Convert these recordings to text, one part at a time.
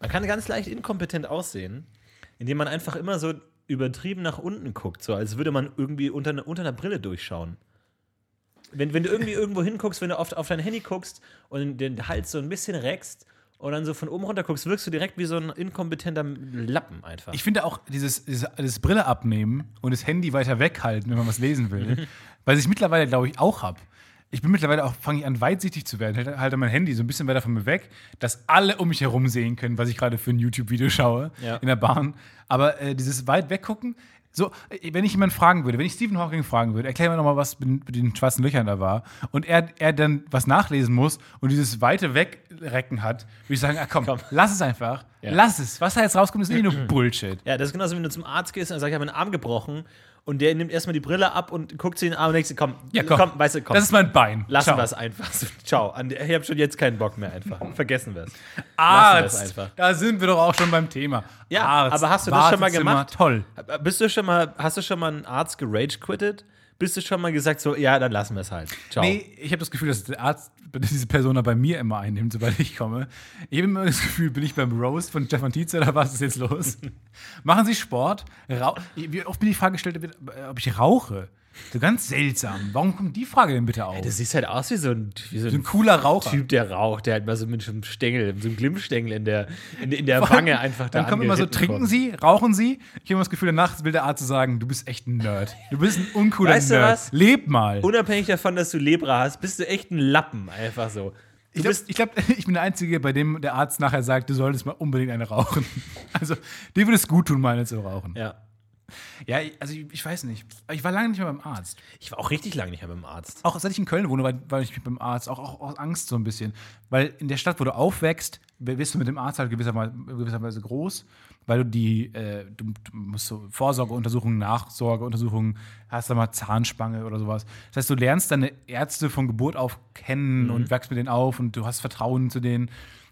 Man kann ganz leicht inkompetent aussehen, indem man einfach immer so übertrieben nach unten guckt, so als würde man irgendwie unter, ne, unter einer Brille durchschauen. Wenn, wenn du irgendwie irgendwo hinguckst, wenn du auf, auf dein Handy guckst und den Hals so ein bisschen reckst und dann so von oben runter guckst, wirkst du direkt wie so ein inkompetenter Lappen einfach. Ich finde auch dieses, dieses, dieses Brille abnehmen und das Handy weiter weghalten, wenn man was lesen will, weil ich mittlerweile, glaube ich, auch habe. Ich bin mittlerweile auch, fange ich an, weitsichtig zu werden. Halte mein Handy so ein bisschen weiter von mir weg, dass alle um mich herum sehen können, was ich gerade für ein YouTube-Video schaue Ja. in der Bahn. Aber äh, dieses weit weggucken, so, äh, wenn ich jemanden fragen würde, wenn ich Stephen Hawking fragen würde, erklär mir nochmal, was mit, den schwarzen Löchern da war, und er, er dann was nachlesen muss und dieses weite Wegrecken hat, würde ich sagen, ah, komm, lass es einfach. Ja. Lass es. Was da jetzt rauskommt, ist eh nur Bullshit. Ja, das ist genauso, wenn du zum Arzt gehst und sagt, ich habe einen Arm gebrochen und der nimmt erstmal die Brille ab und guckt sich den Arm und denkt, komm, Ja, komm. weißt du, komm. Das ist mein Bein. Lassen wir es einfach. So, ciao. Ich habe schon jetzt keinen Bock mehr einfach. Vergessen wir es. Arzt. einfach. Da sind wir doch auch schon beim Thema. Ja, Arzt, aber hast du das schon mal gemacht? Toll. Bist du schon mal, hast du schon mal einen Arzt gerage quittet? Bist du schon mal gesagt, so, ja, dann lassen wir es halt. Ciao. Nee, ich habe das Gefühl, dass der Arzt diese Person da bei mir immer einnimmt, sobald ich komme. Ich habe immer das Gefühl, bin ich beim Roast von Stefan Tietze oder was ist jetzt los? Machen Sie Sport? Rau Wie oft bin ich Frage gestellt, ob ich rauche? So ganz seltsam. Warum kommt die Frage denn bitte auf? Du siehst halt aus wie so ein, wie so so ein ein cooler Raucher. Typ, der raucht, der halt mal so mit so einem Stängel, so einem Glimmstängel in der, in, in der Wange einfach da Dann kommt immer so, trinken kommt. Sie, rauchen Sie? Ich habe immer das Gefühl, danach will der Arzt sagen, du bist echt ein Nerd. Du bist ein uncooler Weißt du Nerd. was? Leb mal. Unabhängig davon, dass du Lebra hast, bist du echt ein Lappen, einfach so. Du Ich glaube, glaub, ich bin der Einzige, bei dem der Arzt nachher sagt, du solltest mal unbedingt eine rauchen. Also, dir würde es gut tun, mal eine zu rauchen. ja. Ja, also ich, ich weiß nicht. Ich war lange nicht mehr beim Arzt. Ich war auch richtig lange nicht mehr beim Arzt. Auch seit ich in Köln wohne, war, war ich beim Arzt. Auch, auch aus Angst so ein bisschen. Weil in der Stadt, wo du aufwächst, wirst du mit dem Arzt halt gewisserweise, gewisserweise groß. Weil du die, äh, du, du musst so Vorsorgeuntersuchungen, Nachsorgeuntersuchungen, hast da mal Zahnspange oder sowas. Das heißt, du lernst deine Ärzte von Geburt auf kennen und wächst mit denen auf und du hast Vertrauen zu denen.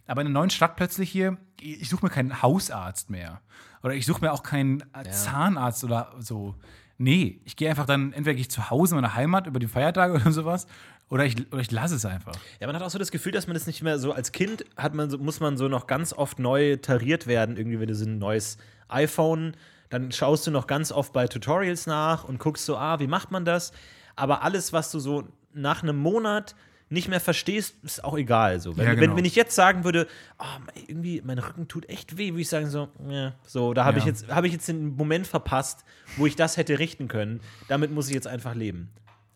Aber in einer neuen Stadt plötzlich hier, ich suche mir keinen Hausarzt mehr. Oder ich suche mir auch keinen äh, Zahnarzt oder so. Nee, ich gehe einfach dann, entweder gehe ich zu Hause in meiner Heimat über die Feiertage oder sowas, oder ich, oder ich lasse es einfach. Ja, man hat auch so das Gefühl, dass man das nicht mehr so als Kind hat man so, muss man so noch ganz oft neu tariert werden, irgendwie, wenn du so ein neues iPhone, dann schaust du noch ganz oft bei Tutorials nach und guckst so, ah, wie macht man das? Aber alles, was du so nach einem Monat nicht mehr verstehst, ist auch egal. So. Wenn, Ja, wenn, genau. wenn ich jetzt sagen würde, oh, irgendwie, mein Rücken tut echt weh, würde ich sagen, so, ja, so, da habe Ja. ich, jetzt habe ich jetzt den Moment verpasst, wo ich das hätte richten können. Damit muss ich jetzt einfach leben.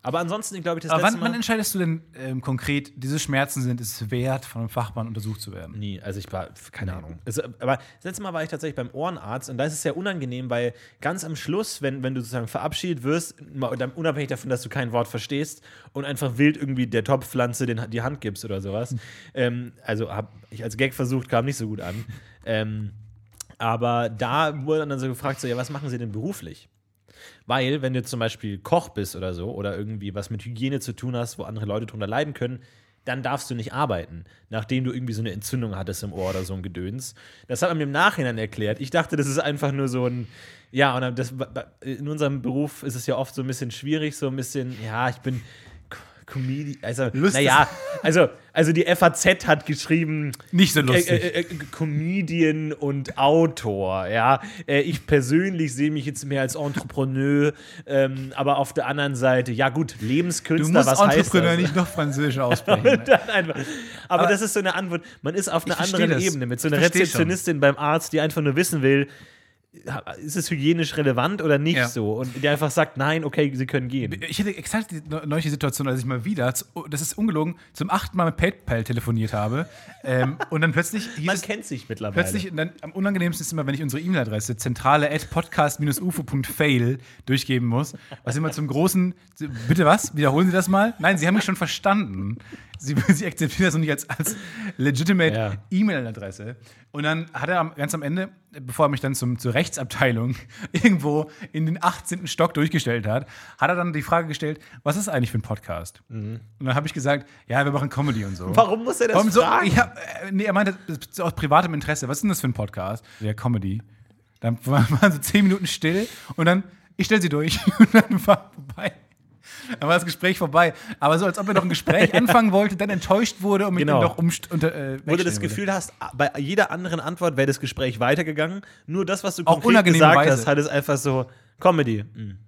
Aber ansonsten, glaube ich, das Aber letzte wann, Mal. wann entscheidest du denn ähm, konkret, diese Schmerzen sind es wert, von einem Fachmann untersucht zu werden? Nie, also ich war, keine Ahnung. Es, aber das letzte Mal war ich tatsächlich beim Ohrenarzt und da ist es sehr unangenehm, weil ganz am Schluss, wenn, wenn du sozusagen verabschiedet wirst, unabhängig davon, dass du kein Wort verstehst und einfach wild irgendwie der Topfpflanze den, die Hand gibst oder sowas. ähm, also habe ich als Gag versucht, kam nicht so gut an. Ähm, aber da wurde dann so gefragt, so, ja, was machen Sie denn beruflich? Weil, wenn du zum Beispiel Koch bist oder so, oder irgendwie was mit Hygiene zu tun hast, wo andere Leute drunter leiden können, dann darfst du nicht arbeiten, nachdem du irgendwie so eine Entzündung hattest im Ohr oder so ein Gedöns. Das hat man mir im Nachhinein erklärt. Ich dachte, das ist einfach nur so ein, ja, und das, in unserem Beruf ist es ja oft so ein bisschen schwierig, so ein bisschen, ja, ich bin Comedian, also, naja, also, also die FAZ hat geschrieben, Nicht so äh, lustig. äh, äh, Comedian und Autor, ja. Äh, ich persönlich sehe mich jetzt mehr als Entrepreneur, ähm, aber auf der anderen Seite, ja gut, du Lebenskünstler, musst was heißt Entrepreneur das? nicht noch Französisch aussprechen. Dann einfach, aber, das ist so eine Antwort. Man ist auf einer anderen das. Ebene mit so einer verstehe schon. Rezeptionistin beim Arzt, die einfach nur wissen will, ist es hygienisch relevant oder nicht Ja. so? Und die einfach sagt, nein, okay, sie können gehen. Ich hatte exakt die neu- neuliche Situation, als ich mal wieder, das ist ungelogen, zum achten Mal mit PayPal telefoniert habe. ähm, und dann plötzlich Man es, kennt sich mittlerweile. plötzlich, dann, am unangenehmsten ist immer, wenn ich unsere E-Mail-Adresse zentrale at podcast-ufo.fail durchgeben muss, was immer zum großen, bitte was? Wiederholen Sie das mal? Nein, Sie haben mich schon verstanden. Sie, Sie akzeptieren das noch nicht als, als legitimate Ja. E-Mail-Adresse. Und dann hat er ganz am Ende, bevor er mich dann zum, zur Rechtsabteilung irgendwo in den 18. Stock durchgestellt hat, hat er dann die Frage gestellt, was ist eigentlich für ein Podcast? Und dann habe ich gesagt, ja, wir machen Comedy und so. Mhm. Warum muss er das Warum so? fragen? Ja, äh, nee, er meinte, aus privatem Interesse. Was ist denn das für ein Podcast? Ja, Comedy. Dann waren waren so zehn Minuten still und dann, ich stelle sie durch und dann war vorbei. Dann war das Gespräch vorbei. Aber so, als ob er noch ein Gespräch anfangen wollte, dann enttäuscht wurde und mit Genau. ihm noch umst unter, äh, Wo du das würde. Gefühl hast, bei jeder anderen Antwort wäre das Gespräch weitergegangen. Nur das, was du Auch konkret gesagt Weise. hast, hat es einfach so Comedy. Mhm.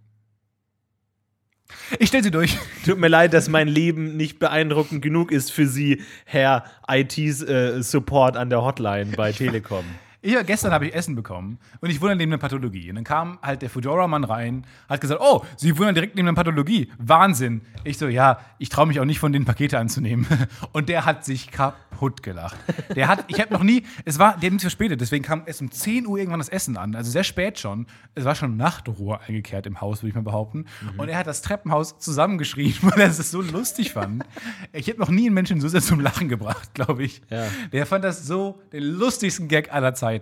Ich stell sie durch. Tut mir leid, dass mein Leben nicht beeindruckend genug ist für Sie, Herr IT-Support an der Hotline bei Telekom. Ich, gestern habe ich Essen bekommen und ich wohne neben einer Pathologie. Und dann kam halt der Fedora-Mann rein, hat gesagt, oh, Sie wohnen direkt neben einer Pathologie. Wahnsinn. Ich so, ja, ich traue mich auch nicht von den Pakete anzunehmen. Und der hat sich kaputt gelacht. Der hat, ich habe noch nie, es war, der hat mich verspätet, deswegen kam erst um 10 Uhr irgendwann das Essen an. Also sehr spät schon. Es war schon Nachtruhe eingekehrt im Haus, würde ich mal behaupten. Und er hat das Treppenhaus zusammengeschrien, weil er es so lustig fand. Ich habe noch nie einen Menschen so sehr zum Lachen gebracht, glaube ich. Ja. Der fand das so den lustigsten Gag aller Zeiten.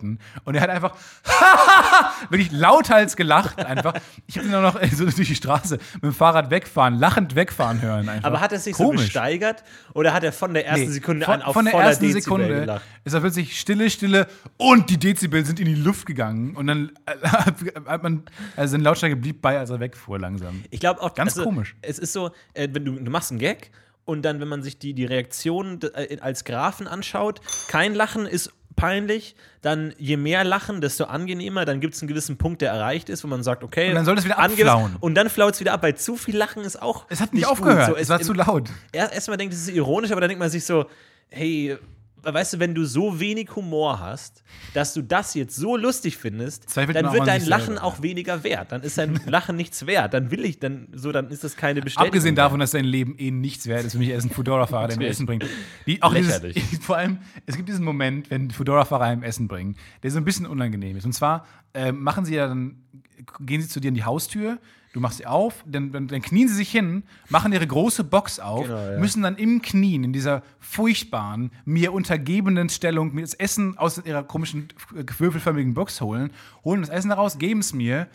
Und er hat einfach wirklich lauthals gelacht. Einfach. Ich habe ihn auch noch äh, so durch die Straße mit dem Fahrrad wegfahren, lachend wegfahren hören. Einfach. Aber hat er sich so Komisch. gesteigert oder hat er von der ersten Nee, Sekunde von, an auf von der ersten Dezibel Sekunde gelacht? ist er plötzlich Stille, Stille und die Dezibel sind in die Luft gegangen und dann äh, hat man, also seine Lautstärke blieb bei, als er wegfuhr langsam. Ich glaube auch Ganz also, komisch. Es ist so, äh, wenn du, du machst einen Gag und dann, wenn man sich die, die Reaktion als Graphen anschaut, kein Lachen ist peinlich, dann je mehr Lachen, desto angenehmer, dann gibt es einen gewissen Punkt, der erreicht ist, wo man sagt, okay. Und dann soll das wieder abflauen. Und dann flaut es wieder ab, weil zu viel Lachen ist auch. Es hat nicht, gut. aufgehört, So, es war zu laut. erst erstmal denkt, es ist ironisch, aber dann denkt man sich so, hey, weißt du, wenn du so wenig Humor hast, dass du das jetzt so lustig findest, dann wird dein Lachen selber, auch weniger wert. Dann ist dein Lachen nichts wert. Dann will ich, dann so, dann ist das keine Bestätigung. Abgesehen davon, dass sein Leben eh nichts wert ist, für mich er ist ein Fedora-Fahrer, der mir Essen bringt. Die, auch dieses, vor allem, es gibt diesen Moment, wenn Fedora-Fahrer einem Essen bringen, der so ein bisschen unangenehm ist. Und zwar äh, machen sie ja dann, gehen sie zu dir in die Haustür, du machst sie auf, dann, dann, dann knien sie sich hin, machen ihre große Box auf, Genau, ja. müssen dann im Knien, in dieser furchtbaren, mir untergebenen Stellung, mir das Essen aus ihrer komischen, äh, würfelförmigen Box holen, holen das Essen daraus, geben es mir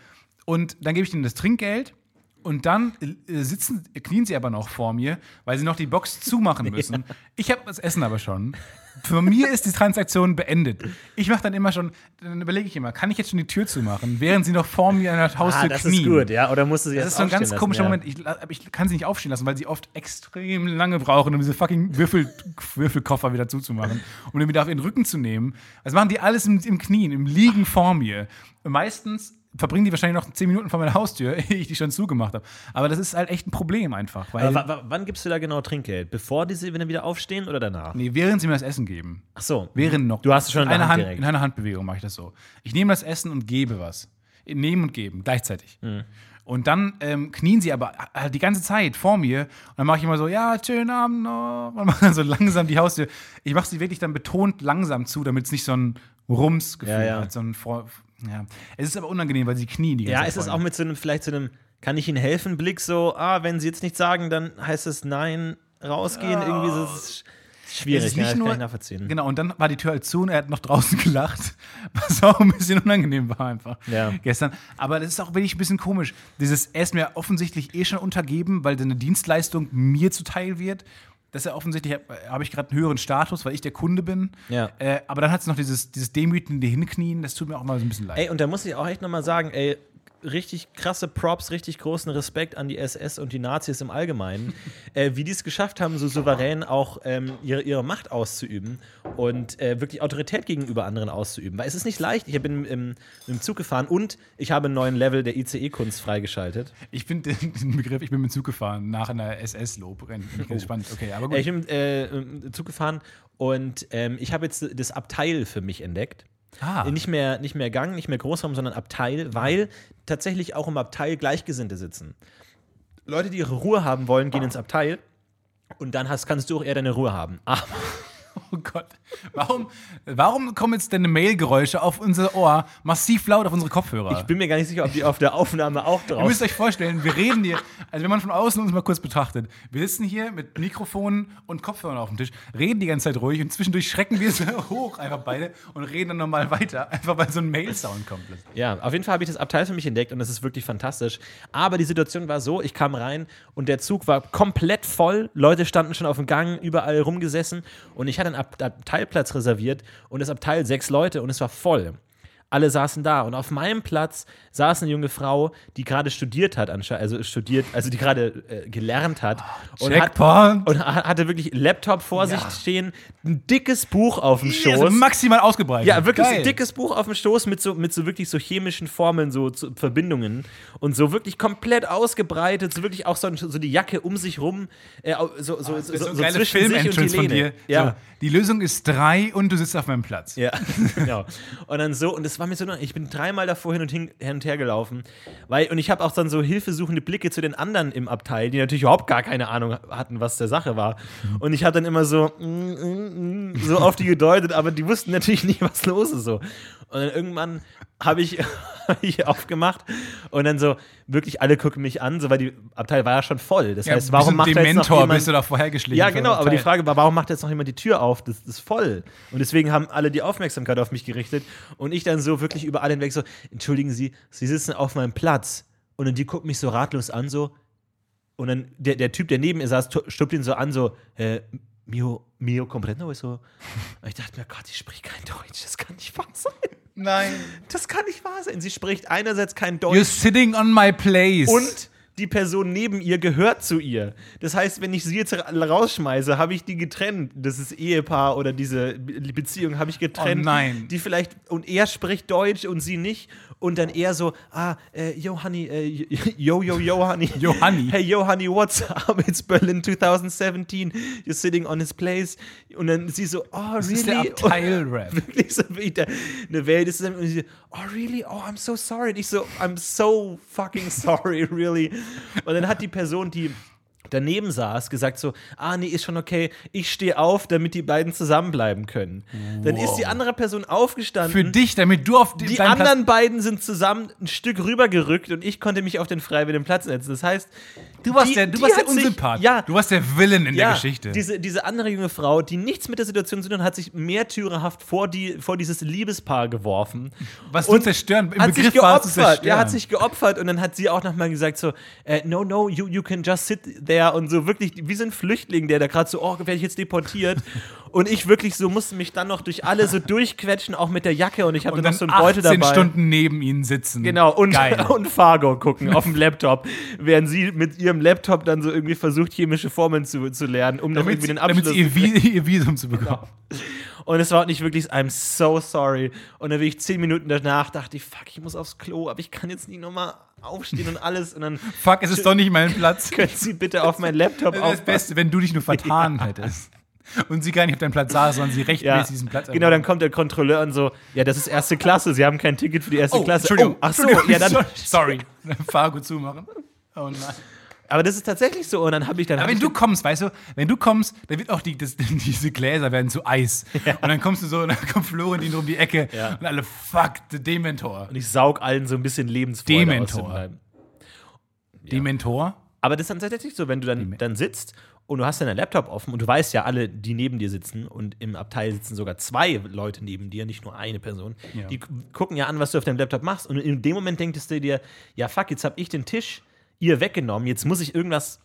und dann gebe ich ihnen das Trinkgeld und dann äh, sitzen, knien sie aber noch vor mir, weil sie noch die Box zumachen müssen. Ich habe das Essen aber schon. Für mir ist die Transaktion beendet. Ich mache dann immer schon, dann überlege ich immer, kann ich jetzt schon die Tür zumachen, während sie noch vor mir an der Haustür Ah, das knien? ist gut, ja. Oder musst du sie Das ist so ein ganz aufstehen komischer lassen, Moment. Ich, ich kann sie nicht aufstehen lassen, weil sie oft extrem lange brauchen, um diese fucking Würfel, Würfelkoffer wieder zuzumachen, um den wieder auf ihren Rücken zu nehmen. Das machen die alles im, im Knien, im Liegen vor mir. Und meistens verbringen die wahrscheinlich noch zehn Minuten vor meiner Haustür, ehe ich die schon zugemacht habe. Aber das ist halt echt ein Problem einfach. Wann gibst du da genau Trinkgeld? Bevor die sie wieder aufstehen oder danach? nee, während sie mir das Essen geben. Ach so. Während noch. Du hast es schon in einer Hand Hand. In einer Handbewegung mache ich das so. Ich nehme das Essen und gebe was. Nehmen und geben, gleichzeitig. Mhm. Und dann ähm, knien sie aber halt die ganze Zeit vor mir. Und dann mache ich immer so, ja, schönen Abend noch. Und mache dann so langsam die Haustür. Ich mache sie wirklich dann betont langsam zu, damit es nicht so ein Rums-Gefühl Ja, ja. hat. So ein vor ja. Es ist aber unangenehm, weil sie knien die ganze Ja, Zeit. ist es vor auch mit so einem, vielleicht so einem, kann ich Ihnen helfen, Blick so, ah, wenn Sie jetzt nichts sagen, dann heißt es nein, rausgehen. Irgendwie so, ist schwierig, Es ist ja, nicht das nur, nachvollziehen. Genau, und dann war die Tür halt zu und er hat noch draußen gelacht, was auch ein bisschen unangenehm war einfach Ja. gestern. Aber das ist auch wirklich ein bisschen komisch. Dieses, er ist mir offensichtlich eh schon untergeben, weil seine Dienstleistung mir zuteil wird. Das ist ja offensichtlich, habe hab ich gerade einen höheren Status, weil ich der Kunde bin. Ja. Äh, aber dann hat es noch dieses, dieses demütende Hinknien, das tut mir auch mal so ein bisschen leid. Ey, und da muss ich auch echt nochmal sagen, ey, richtig krasse Props, richtig großen Respekt an die SS und die Nazis im Allgemeinen, äh, wie die es geschafft haben, so souverän auch ähm, ihre, ihre Macht auszuüben und äh, wirklich Autorität gegenüber anderen auszuüben. Weil es ist nicht leicht. Ich bin im, im Zug gefahren und ich habe einen neuen Level der ICE-Kunst freigeschaltet. Ich finde den, Begriff, ich bin mit dem Zug gefahren, nach einer SS-Lob. Ich gespannt. Okay, aber gut. Äh, Ich bin äh, im Zug gefahren und ähm, ich habe jetzt das Abteil für mich entdeckt. Ah. Nicht, mehr, nicht mehr Gang, nicht mehr Großraum, sondern Abteil, weil tatsächlich auch im Abteil Gleichgesinnte sitzen. Leute, die ihre Ruhe haben wollen, gehen ins Abteil und dann hast, kannst du auch eher deine Ruhe haben. Aber Oh Gott. Warum, warum kommen jetzt deine Mailgeräusche auf unser Ohr massiv laut auf unsere Kopfhörer? ich bin mir gar nicht sicher, ob die auf der Aufnahme auch Ihr drauf müsst euch vorstellen, wir reden hier, also wenn man von außen uns mal kurz betrachtet, wir sitzen hier mit Mikrofonen und Kopfhörern auf dem Tisch, reden die ganze Zeit ruhig und zwischendurch schrecken wir so hoch einfach beide und reden dann nochmal weiter, einfach weil so ein Mail-Sound kommt. Ja, auf jeden Fall habe ich das Abteil für mich entdeckt und das ist wirklich fantastisch. Aber die Situation war so, ich kam rein und der Zug war komplett voll. Leute standen schon auf dem Gang, überall rumgesessen und ich hatte einen Abteilplatz reserviert und das Abteil sechs Leute und es war voll. Alle saßen da. Und auf meinem Platz saß eine junge Frau, die gerade studiert hat, anscheinend, also studiert, also die gerade äh, gelernt hat. und, hat und ha- hatte wirklich Laptop vor sich stehen, ein dickes Buch auf dem Schoß. Also maximal ausgebreitet. Ja, wirklich Geil. ein dickes Buch auf dem Stoß mit so, mit so wirklich so chemischen Formeln, so, so Verbindungen und so wirklich komplett ausgebreitet, so wirklich auch so, so die Jacke um sich rum, äh, so, so, so, So, so, so zwischen sich und die Film-Entrance von Lehne. dir. Ja. So, die Lösung ist drei und du sitzt auf meinem Platz. Ja, genau. Und dann so, und das war mir so, ich bin dreimal davor hin und, hin, hin und her gelaufen, weil, und ich habe auch dann so hilfesuchende Blicke zu den anderen im Abteil, die natürlich überhaupt gar keine Ahnung hatten, was der Sache war. Und ich habe dann immer so, mm, mm, mm, so auf die gedeutet, aber die wussten natürlich nicht, was los ist so. Und dann irgendwann habe ich, hab ich aufgemacht und dann so, wirklich alle gucken mich an, so, weil die Abteil war ja schon voll. Das Ja, heißt, warum macht jetzt noch jemand, bist du da vorhergeschlichen. ja, genau, aber die. Frage war, warum macht jetzt noch jemand die Tür auf? Das, das ist voll. Und deswegen haben alle die Aufmerksamkeit auf mich gerichtet. Und ich dann so wirklich über alle hinweg so, entschuldigen Sie, Sie sitzen auf meinem Platz. Und dann die gucken mich so ratlos an, so. Und dann der, der Typ, der neben mir saß, tu- stuppt ihn so an, so, äh, mio, mio comprendo, ist so. Und ich dachte mir, Gott, ich spreche kein Deutsch, das kann nicht wahr sein. Nein. Das kann nicht wahr sein. Sie spricht einerseits kein You're Deutsch sitting on my place. und die Person neben ihr gehört zu ihr. Das heißt, wenn ich sie jetzt ra- rausschmeiße, habe ich die getrennt. Das ist Ehepaar oder diese Be- Beziehung habe ich getrennt. Oh nein. Die vielleicht, und er spricht Deutsch und sie nicht. Und dann eher so, ah, äh, yo, honey, äh, yo, yo, yo, honey. Yo, honey. Hey, yo, honey, what's up? It's Berlin 2017. You're sitting on his place. Und dann sie so, oh, das really? ist der Abteilrap. wirklich so wieder eine Welt ist. Und sie, oh, really? Oh, I'm so sorry. Und ich so, I'm so fucking sorry, really. Und dann hat die Person, die daneben saß, gesagt so, ah, nee, ist schon okay, ich stehe auf, damit die beiden zusammenbleiben können. Dann ist die andere Person aufgestanden. Für dich, damit du auf die deinen anderen beiden sind zusammen ein Stück rübergerückt und ich konnte mich auf den freiwilligen Platz setzen. Das heißt, Du warst die- der, du die warst der hat sich- Unsympath. Ja, Du warst der Villain in der Geschichte. diese, diese andere junge Frau, die nichts mit der Situation zu tun hat, hat sich märtyrerhaft vor, die, vor dieses Liebespaar geworfen. was du zerstören, im hat sich Begriff zu geopfert. zerstören. Ja, hat sich geopfert und dann hat sie auch nochmal gesagt so, äh, no, no, you, you can just sit there und so wirklich, wie so ein Flüchtling, der da gerade so, oh, werde ich jetzt deportiert. Und ich wirklich so musste mich dann noch durch alle so durchquetschen, auch mit der Jacke und ich hatte noch so einen Beutel 18 dabei. Stunden neben ihnen sitzen. Genau, und, Geil. und Fargo gucken auf dem Laptop, während sie mit ihrem Laptop dann so irgendwie versucht, chemische Formeln zu, zu lernen, um damit, irgendwie den damit Abschluss sie ihr, Vi- ihr Visum zu bekommen. Und es war nicht wirklich, I'm so sorry. Und dann bin ich zehn Minuten danach, dachte ich, fuck, ich muss aufs Klo, aber ich kann jetzt nicht nochmal aufstehen und alles. Und dann Fuck, es ist doch nicht mein Platz. können Sie bitte auf meinen Laptop Das wäre das aufpassen. Beste, wenn du dich nur vertan hättest. Und sie gar nicht auf deinem Platz saß, sondern sie rechtmäßig Ja, diesen Platz genau, dann kommt der Kontrolleur und so, ja, das ist erste Klasse, Sie haben kein Ticket für die erste Oh, Klasse. Entschuldigung. Oh, ach so, ja, dann, Sorry. Fargo zumachen. Oh nein. aber das ist tatsächlich so. Und dann habe ich dann. Aber wenn du kommst, weißt du, wenn du kommst, dann wird auch die, das, diese Gläser werden zu Eis. Und dann kommst du so, und dann kommt Florentin um die Ecke Ja. und alle, fuck, the Dementor. und ich saug allen so ein bisschen Lebensfreude Dementor. aus dem Leib. Dementor? Aber das ist dann tatsächlich so, wenn du dann, dann sitzt und du hast deinen Laptop offen und du weißt ja alle, die neben dir sitzen und im Abteil sitzen sogar zwei Leute neben dir, nicht nur eine Person. Ja. Die gu- gucken ja an, was du auf deinem Laptop machst und in dem Moment denkst du dir, ja fuck, jetzt habe ich den Tisch ihr weggenommen, jetzt muss ich irgendwas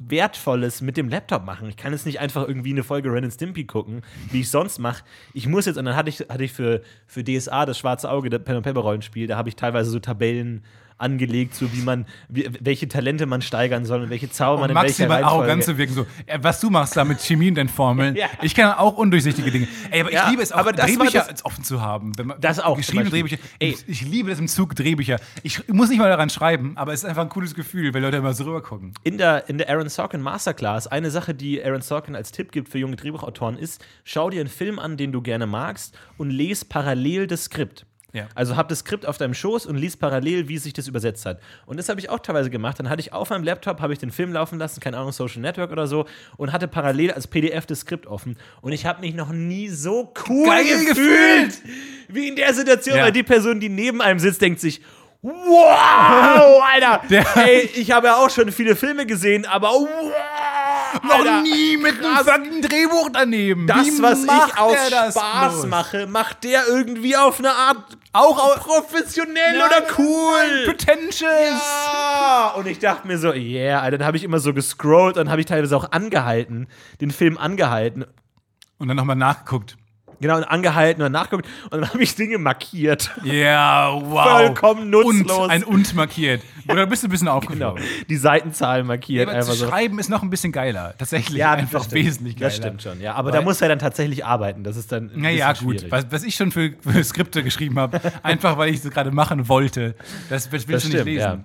Wertvolles mit dem Laptop machen. Ich kann jetzt nicht einfach irgendwie eine Folge Ren and Stimpy gucken, wie ich sonst mache. Ich muss jetzt, und dann hatte ich, hatte ich für, für DSA das schwarze Auge, der Pen and Paper Rollenspiel, da habe ich teilweise so Tabellen angelegt, so wie man, wie, welche Talente man steigern soll und welche Zauber man Um in welcher maximal Reihenfolge. arrogant zu wirken. So, äh, was du machst da mit Chemie und deinen Formeln. Ja. Ich kann auch undurchsichtige Dinge. Ey, aber Ja, ich liebe es auch, Drehbücher das- offen zu haben. Wenn man, Das auch, Geschriebene. Drehbücher. Ey. Ich, liebe das im Zug, Drehbücher. Ich muss nicht mal daran schreiben, aber es ist einfach ein cooles Gefühl, weil Leute immer so rüber gucken. in der, in der Aaron Sorkin Masterclass, eine Sache, die Aaron Sorkin als Tipp gibt für junge Drehbuchautoren, ist, schau dir einen Film an, den du gerne magst und lese parallel das Skript. Ja. Also hab das Skript auf deinem Schoß und lies parallel, wie sich das übersetzt hat. Und das habe ich auch teilweise gemacht. Dann hatte ich auf meinem Laptop, habe ich den Film laufen lassen, keine Ahnung, Social Network oder so, und hatte parallel als PDF das Skript offen. Und ich habe mich noch nie so cool Geil gefühlt, wie in der Situation, Ja. weil die Person, die neben einem sitzt, denkt sich, Wow, Alter! Der- Ey, ich habe ja auch schon viele Filme gesehen, aber wow, Noch Alter, nie mit einem fucking Drehbuch daneben. das, Wie was ich aus Spaß bloß? mache, macht der irgendwie auf eine Art Auch au- professionell Nein, oder nein, cool. Pretentious. Ja, und ich dachte mir so, yeah, Alter, dann habe ich immer so gescrollt und habe ich teilweise auch angehalten, den Film angehalten. Und dann nochmal nachgeguckt. Genau, und angehalten und nachguckt und dann habe ich Dinge markiert. Ja, wow. Vollkommen nutzlos. Und ein Und markiert. Oder bist du ein bisschen Genau. aufgeflogen? Die Seitenzahl markiert. Einfach zu so. schreiben ist noch ein bisschen geiler. Tatsächlich Ja, einfach stimmt. wesentlich geiler. Das stimmt schon, ja. Aber Weil- da muss er dann tatsächlich arbeiten. Das ist dann. Naja, gut. Was, was ich schon für, für Skripte geschrieben habe, einfach weil ich es gerade machen wollte. Das willst Das du stimmt, nicht lesen. ja.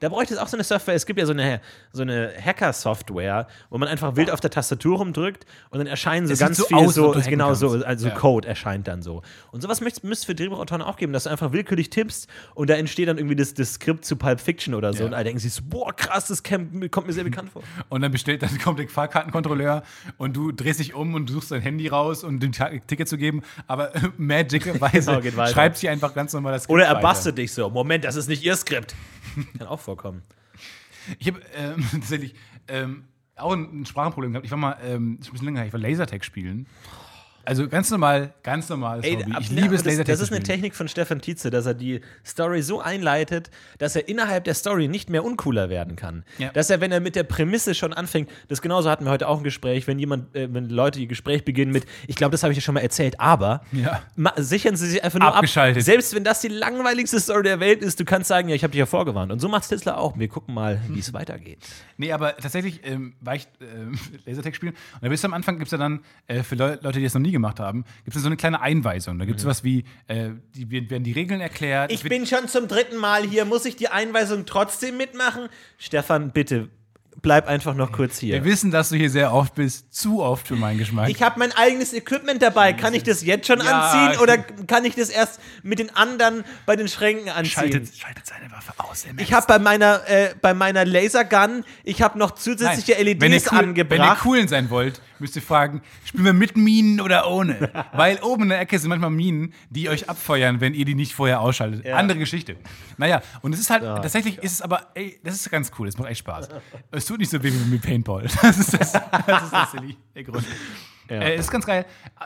Da bräuchte es auch so eine Software. Es gibt ja so eine, so eine Hacker-Software, wo man einfach wild auf der Tastatur rumdrückt und dann erscheinen so Es sieht ganz so viel aus, so, du genau so, also Ja. Code erscheint dann so. Und sowas müsste müsste für Drehbuchautoren auch geben, dass du einfach willkürlich tippst und da entsteht dann irgendwie das, das Skript zu Pulp Fiction oder so. Ja. Und alle denken sich so, boah, krass, das Camp kommt mir sehr bekannt vor. Und dann bestellt, dann kommt der Fahrkartenkontrolleur und du drehst dich um und suchst dein Handy raus, um dem Ticket zu geben. Aber Magic-weise Genau, schreibt sie einfach ganz normal das Skript Oder er bastet dich so. Moment, das ist nicht ihr Skript. Kann auch vorkommen. Ich habe ähm, tatsächlich ähm, auch ein, Sprachenproblem gehabt. Ich war mal, ähm, ist ein bisschen länger, her, ich war Lasertag spielen. Also ganz normal, ganz normales Ey, Hobby. ab- Ich ja, liebe es, das, das ist eine. Technik von Stefan Tietze, dass er die Story so einleitet, dass er innerhalb der Story nicht mehr uncooler werden kann. Ja. Dass er, wenn er mit der Prämisse schon anfängt, das genauso hatten wir heute auch ein Gespräch, wenn jemand, äh, wenn Leute ihr Gespräch beginnen mit, ich glaube, das habe ich ja schon mal erzählt, aber Ja. sichern sie sich einfach nur Abgeschaltet. ab. Selbst wenn das die langweiligste Story der Welt ist, du kannst sagen, ja, ich habe dich ja vorgewarnt. Und so macht Tesla auch. Wir gucken mal, wie es weitergeht. Nee, aber tatsächlich ähm, war ich ähm, Lasertag spielen und da bist du am Anfang, gibt es ja dann, äh, für Leu Leute, die das noch nie gemacht haben, gibt es so eine kleine Einweisung. Da gibt es sowas wie, äh, die werden die Regeln erklärt. Mhm. Ich bin schon zum dritten Mal hier. Muss ich die Einweisung trotzdem mitmachen? Stefan, bitte, bleib einfach noch kurz hier. Wir wissen, dass du hier sehr oft bist, zu oft für meinen Geschmack. Ich habe mein eigenes Equipment dabei. Kann ich das jetzt schon Ja, anziehen oder kann ich das erst mit den anderen bei den Schränken anziehen? schaltet, schaltet seine Waffe aus. Ich habe bei meiner, äh, bei meiner Lasergun, ich habe noch zusätzliche LEDs wenn ihr, cool, angebracht. wenn ihr coolen sein wollt, müsst ihr fragen, spielen wir mit Minen oder ohne? Weil oben in der Ecke sind manchmal Minen, die euch abfeuern, wenn ihr die nicht vorher ausschaltet. Ja. Andere Geschichte. Naja, und es ist halt, tatsächlich ist es aber, ey, das ist ganz cool, es macht echt Spaß. es tut nicht so weh wie mit Paintball. Das ist das, das, ist das der Grund. Äh, ist ganz geil.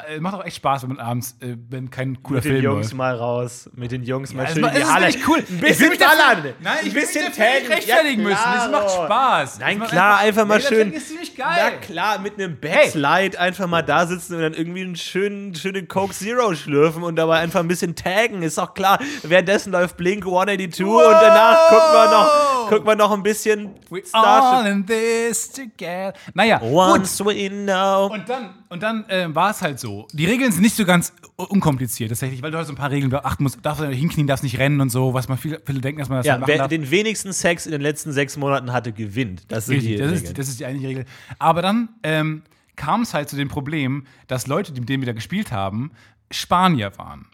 Äh, macht auch echt Spaß, wenn man abends, äh, wenn kein cooler mit den Film Jungs läuft. mal raus, mit den Jungs mal es schön in die ist Halle. echt cool. Ein Ich will bisschen ballern. Nein, ich ein will bisschen mich rechtfertigen müssen. Es macht. Spaß. Nein, macht klar, einfach mal Lasertag schön. ist ziemlich Na geil. klar, mit einem Hey. Backslide einfach mal da sitzen und dann irgendwie einen schönen, schönen Coke Zero schlürfen und dabei einfach ein bisschen taggen, ist doch klar. Währenddessen läuft Blink 182 und danach gucken wir noch, gucken wir noch ein bisschen We all in this together. Naja, gut. Once we know. Und dann, und dann ähm, war es halt so. Die Regeln sind nicht so ganz unkompliziert tatsächlich, weil du halt so ein paar Regeln beachten musst. Darfst du hinknien, darfst nicht rennen und so, was man viele, viele denken, dass man das Ja, halt machen wer darf. den wenigsten Sex in den letzten sechs Monaten hatte, gewinnt. Das sind Richtig, die das, ist, das ist die einzige Regel. Aber dann ähm, kam es halt zu dem Problem, dass Leute, die mit denen wir da gespielt haben, Spanier waren.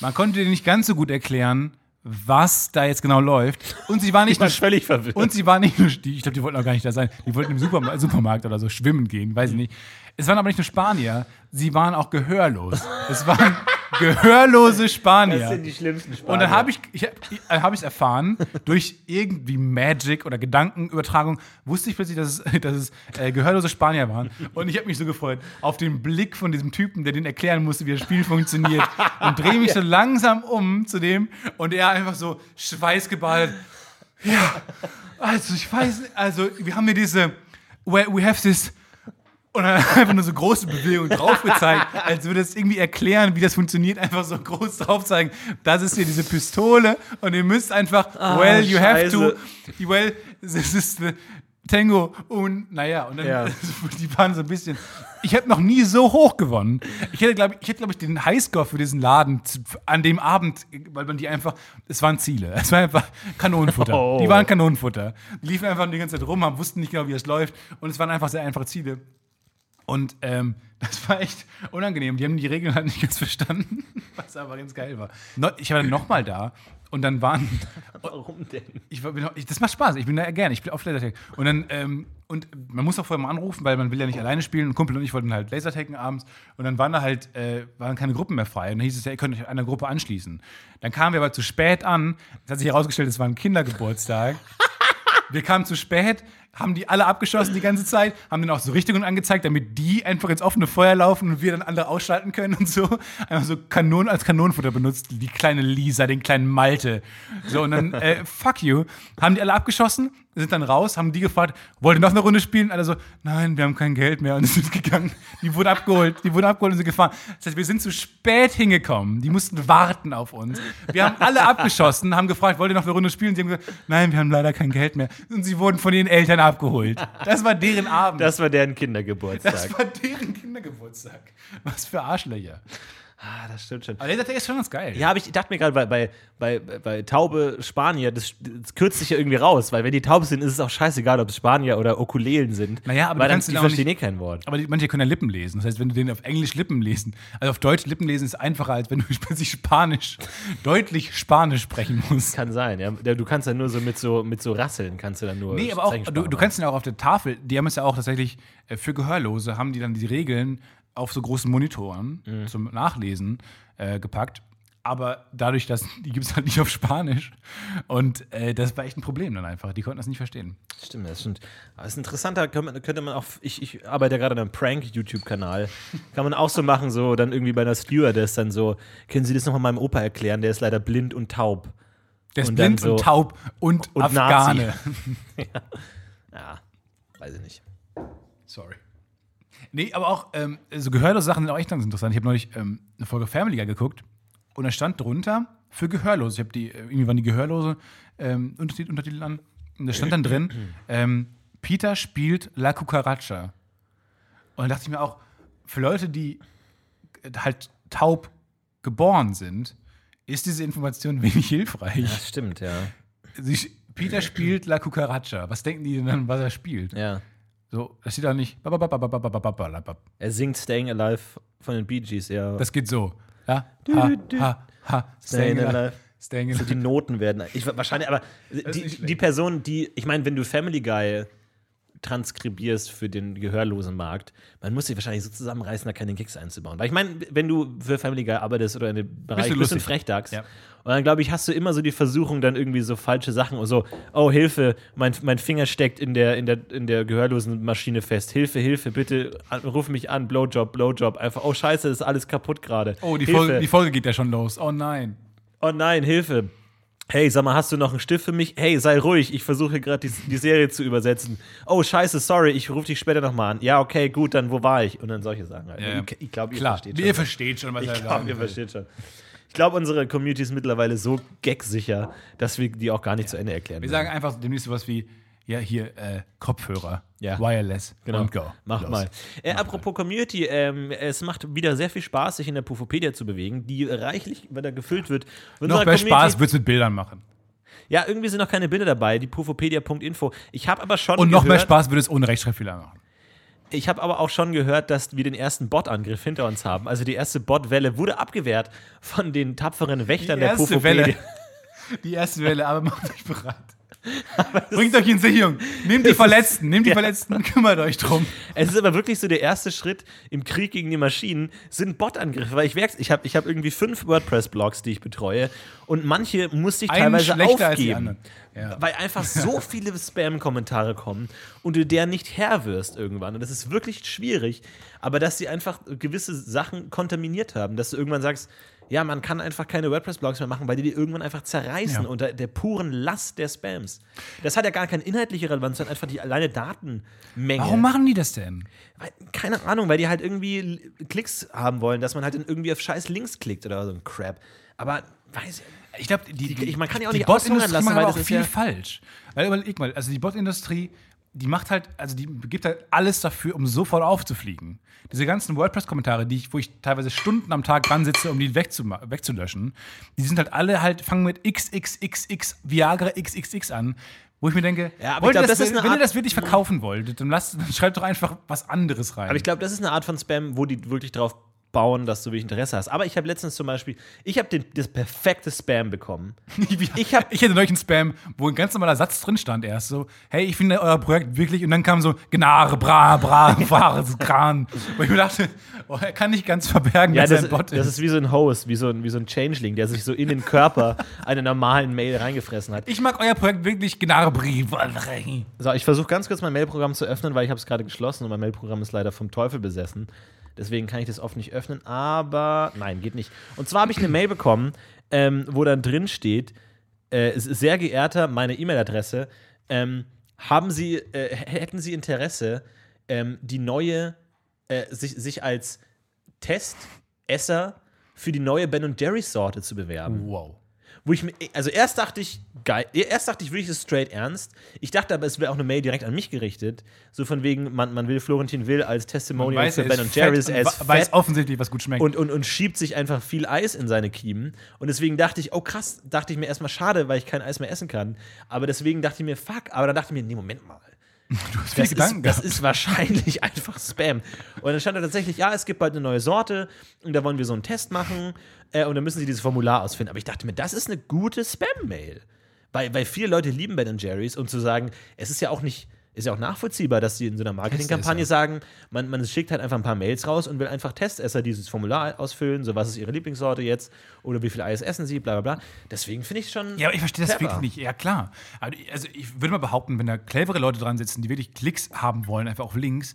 Man konnte denen nicht ganz so gut erklären, was da jetzt genau läuft. Und sie waren nicht ich war nur völlig verwirrt. Und sie waren nicht nur, ich glaube, die wollten auch gar nicht da sein. Die wollten im Superma Supermarkt oder so schwimmen gehen, weiß ich nicht. Es waren aber nicht nur Spanier, sie waren auch gehörlos. Es waren gehörlose Spanier. das sind die schlimmsten Spanier. Und dann habe ich ich, äh, hab ich erfahren, durch irgendwie Magic oder Gedankenübertragung, wusste ich plötzlich, dass es, dass es äh, gehörlose Spanier waren. Und ich habe mich so gefreut auf den Blick von diesem Typen, der den erklären musste, wie das Spiel funktioniert. Und drehe mich so langsam um zu dem und er einfach so schweißgebadet. Ja, also ich weiß, nicht, also wir haben hier diese, we, we have this und dann einfach nur so große Bewegungen drauf gezeigt, als würde es irgendwie erklären, wie das funktioniert. Einfach so groß drauf zeigen. Das ist hier diese Pistole und ihr müsst einfach, well, you have to, well, this is the Tango und naja, und dann, Ja. die waren so ein bisschen. Ich habe noch nie so hoch gewonnen. Ich hätte, glaube ich, hätte, glaub ich, den Highscore für diesen Laden an dem Abend, weil man die einfach, es waren Ziele. Es war einfach Kanonenfutter. Oh. Die waren Kanonenfutter. Die liefen einfach die ganze Zeit rum, haben, wussten nicht genau, wie es läuft. Und es waren einfach sehr einfache Ziele. Und ähm, das war echt unangenehm. Die haben die Regeln halt nicht ganz verstanden, was aber ganz geil war. Ich war dann nochmal da und dann waren. Warum denn? Ich, bin, ich, das macht Spaß, ich bin da gerne, ich bin auf Lasertag. Und dann, ähm, und man muss auch vorher mal anrufen, weil man will ja nicht alleine spielen. Ein Kumpel und ich wollten halt Lasertaggen abends. Und dann waren da halt, äh, waren keine Gruppen mehr frei. Und dann hieß es ja, ihr könnt euch einer Gruppe anschließen. Dann kamen wir aber zu spät an. Es hat sich herausgestellt, es war ein Kindergeburtstag. Wir kamen zu spät, haben die alle abgeschossen die ganze Zeit, haben dann auch so Richtungen angezeigt, damit die einfach ins offene Feuer laufen und wir dann andere ausschalten können und so. Einfach so Kanonen als Kanonenfutter benutzt, die kleine Lisa, den kleinen Malte. So, und dann, äh, fuck you, haben die alle abgeschossen sind dann raus, haben die gefragt, wollt ihr noch eine Runde spielen? Alle so, nein, wir haben kein Geld mehr und sind gegangen. Die wurden abgeholt, die wurden abgeholt und sind gefahren. Das heißt, wir sind zu spät hingekommen. Die mussten warten auf uns. Wir haben alle abgeschossen, haben gefragt, wollt ihr noch eine Runde spielen? Sie haben gesagt, nein, wir haben leider kein Geld mehr. Und sie wurden von ihren Eltern abgeholt. Das war deren Abend. Das war deren Kindergeburtstag. Das war deren Kindergeburtstag. Was für Arschlöcher. Ah, das stimmt schon. Aber der ist schon ganz geil. Ja, aber ich dachte mir gerade bei, bei, bei, bei Taube Spanier, das, das kürzt sich ja irgendwie raus, weil wenn die taub sind, ist es auch scheißegal, ob es Spanier oder Okulelen sind. Naja, aber weil du dann, die verstehen eh nicht- kein Wort. Aber die, manche können ja Lippen lesen. Das heißt, wenn du den auf Englisch Lippen lesen, also auf Deutsch Lippen lesen ist einfacher, als wenn du plötzlich Spanisch, deutlich Spanisch sprechen musst. Kann sein, ja. Du kannst ja nur so mit so, mit so Rasseln, kannst du dann nur. Nee, aber auch, du, du kannst ihn auch auf der Tafel, die haben es ja auch tatsächlich äh, für Gehörlose, haben die dann die Regeln auf so großen Monitoren Mhm. zum Nachlesen äh, gepackt. Aber dadurch, dass die gibt es halt nicht auf Spanisch. Und äh, das war echt ein Problem dann einfach. Die konnten das nicht verstehen. Stimmt, das stimmt. Aber es ist interessanter, könnte man, könnte man auch, ich, ich arbeite ja gerade an einem Prank-YouTube-Kanal. Kann man auch so machen, so dann irgendwie bei einer Stewardess dann so, können Sie das nochmal meinem Opa erklären, der ist leider blind und taub. Der ist Und blind so- und taub und, und Afghane. Ja, weiß ich nicht. Sorry. Nee, aber auch ähm, so gehörlose Sachen sind auch echt ganz interessant. Ich habe neulich ähm, eine Folge Family Guy geguckt und da stand drunter für Gehörlose. Ich habe die, äh, irgendwie waren die Gehörlose ähm, Untertitel, Untertitel an. Und da stand dann drin, ähm, Peter spielt La Cucaracha. Und dann dachte ich mir auch, für Leute, die äh, halt taub geboren sind, ist diese Information wenig hilfreich. Das stimmt, ja. Sie, Peter spielt La Cucaracha. Was denken die denn dann, was er spielt? Ja. So, das steht da nicht. Das Er singt Staying Alive von den Bee Gees, ja. geht so. Ja? Ha, ha, ha. Staying Alive. Staying So alive. die Noten werden. Ich, wahrscheinlich, aber die, die Person, die, ich meine, wenn du Family Guy transkribierst für den gehörlosen Markt, man muss sich wahrscheinlich so zusammenreißen, da keine Gigs einzubauen. Weil ich meine, wenn du für Family Guy arbeitest oder in dem Bereich und lustig. Frechdachs, Ja. und dann glaube ich, hast du immer so die Versuchung, dann irgendwie so falsche Sachen und so, oh Hilfe, mein, mein Finger steckt in der, in, der, in der gehörlosen Maschine fest. Hilfe, Hilfe, bitte ruf mich an, Blowjob, Blowjob. Einfach, oh Scheiße, das ist alles kaputt gerade. Oh, die Hilfe. Folge, die Folge geht ja schon los. Oh nein. Oh nein, Hilfe. Hey, sag mal, hast du noch einen Stift für mich? Hey, sei ruhig, ich versuche gerade die, die Serie zu übersetzen. Oh, scheiße, sorry, ich rufe dich später nochmal an. Ja, okay, gut, dann wo war ich? Und dann solche Sachen halt. Ja. Ich, ich glaube, ihr Klar, versteht ihr schon. versteht schon, was Ich er glaube, sagen ihr will. versteht schon. Ich glaube, unsere Community ist mittlerweile so gagsicher, dass wir die auch gar nicht zu Ende erklären. Wir werden. sagen einfach demnächst sowas wie, ja, hier, äh, Kopfhörer, Ja. Wireless Genau. und go. Mach Los. mal. Äh, apropos Community, ähm, es macht wieder sehr viel Spaß, sich in der Pufopedia zu bewegen, die reichlich, wenn da gefüllt wird. Noch Unsere mehr Spaß wird's mit Bildern machen. Ja, irgendwie sind noch keine Bilder dabei, die pufopedia.info. Ich habe aber schon Und noch gehört, mehr Spaß wird es ohne Rechtschreibfehler machen. Ich habe aber auch schon gehört, dass wir den ersten Bot-Angriff hinter uns haben. Also die erste Bot-Welle wurde abgewehrt von den tapferen Wächtern der erste Pufopedia. Welle. Die erste Welle, aber macht euch bereit. Bringt euch in Sicherung. Nehmt die Verletzten, nehmt die Ja. Verletzten, kümmert euch drum. Es ist aber wirklich so der erste Schritt im Krieg gegen die Maschinen, sind Bot-Angriffe. Weil ich merke, ich habe ich hab irgendwie fünf WordPress-Blogs, die ich betreue. Und manche musste ich Einen teilweise aufgeben. Ja. Weil einfach so viele Spam-Kommentare kommen und du der nicht Herr wirst irgendwann. Und das ist wirklich schwierig. Aber dass sie einfach gewisse Sachen kontaminiert haben, dass du irgendwann sagst, ja, man kann einfach keine WordPress-Blogs mehr machen, weil die die irgendwann einfach zerreißen Ja. unter der puren Last der Spams. Das hat ja gar keine inhaltliche Relevanz, sondern einfach die alleine Datenmenge. Warum machen die das denn? Weil, keine Ahnung, weil die halt irgendwie Klicks haben wollen, dass man halt dann irgendwie auf scheiß Links klickt oder so ein Crap. Aber weiß ich. Ich glaube, die, Die- ich- man kann ja auch die nicht Bot-Industrie lassen, macht weil auch viel ja- falsch. Weil überleg mal, also die Bot-Industrie, die macht halt, also die gibt halt alles dafür, um sofort aufzufliegen. Diese ganzen WordPress-Kommentare, die ich, wo ich teilweise Stunden am Tag dran sitze, um die wegzulöschen, die sind halt alle halt, fangen mit XXXX, Viagra XXX an. Wo ich mir denke, Ja, aber ihr glaub, das, das wenn ihr Art- das wirklich verkaufen wollt, dann, lasst, dann schreibt doch einfach was anderes rein. Aber ich glaube, das ist eine Art von Spam, wo die wirklich drauf bauen, dass du wirklich Interesse hast. Aber ich habe letztens zum Beispiel, ich habe das perfekte Spam bekommen. ich, hab, ich hatte neulich einen Spam, wo ein ganz normaler Satz drin stand erst so, hey, ich finde euer Projekt wirklich, und dann kam so, gnare, bra, bra, wahres Kran. Wo ich mir dachte, oh, er kann nicht ganz verbergen, Ja, dass das, er ein Bot das ist. ist wie so ein Host, wie so ein, wie so ein Changeling, der sich so in den Körper einer normalen Mail reingefressen hat. Ich mag euer Projekt wirklich, gnare, bri, So, ich versuche ganz kurz mein Mailprogramm zu öffnen, weil ich habe es gerade geschlossen und mein Mailprogramm ist leider vom Teufel besessen. Deswegen kann ich das oft nicht öffnen, aber nein, geht nicht. Und zwar habe ich eine Mail bekommen, ähm, wo dann drin steht, äh, sehr geehrter, meine E-Mail-Adresse, ähm, haben Sie, äh, hätten Sie Interesse, ähm, die neue, äh, sich, sich als Testesser für die neue Ben Jerry's Sorte zu bewerben? Wow. Wo ich mir, also erst dachte ich, geil, erst dachte ich wirklich, das ist straight ernst. Ich dachte aber, es wäre auch eine Mail direkt an mich gerichtet. So von wegen, man, man will Florentin Will als Testimonial für Ben Jerry's. Er ist weiß offensichtlich, was gut schmeckt. Und, und, und schiebt sich einfach viel Eis in seine Kiemen. Und deswegen dachte ich, oh krass, dachte ich mir erstmal schade, weil ich kein Eis mehr essen kann. Aber deswegen dachte ich mir, fuck. Aber dann dachte ich mir, nee, Moment mal. Du hast Das Gedanken ist, das ist wahrscheinlich einfach Spam. Und dann stand da tatsächlich, ja, es gibt bald eine neue Sorte und da wollen wir so einen Test machen äh, und dann müssen sie dieses Formular ausfinden. Aber ich dachte mir, das ist eine gute Spam-Mail. Weil, weil viele Leute lieben Ben Jerry's und zu sagen, es ist ja auch nicht, ist ja auch nachvollziehbar, dass sie in so einer Marketingkampagne sagen, man, man schickt halt einfach ein paar Mails raus und will einfach Testesser dieses Formular ausfüllen, so was ist ihre Lieblingssorte jetzt oder wie viel Eis essen sie, bla bla bla. Deswegen finde ich schon. Ja, aber ich verstehe das wirklich nicht. Ja, klar. Aber also ich würde mal behaupten, wenn da clevere Leute dran sitzen, die wirklich Klicks haben wollen, einfach auf Links,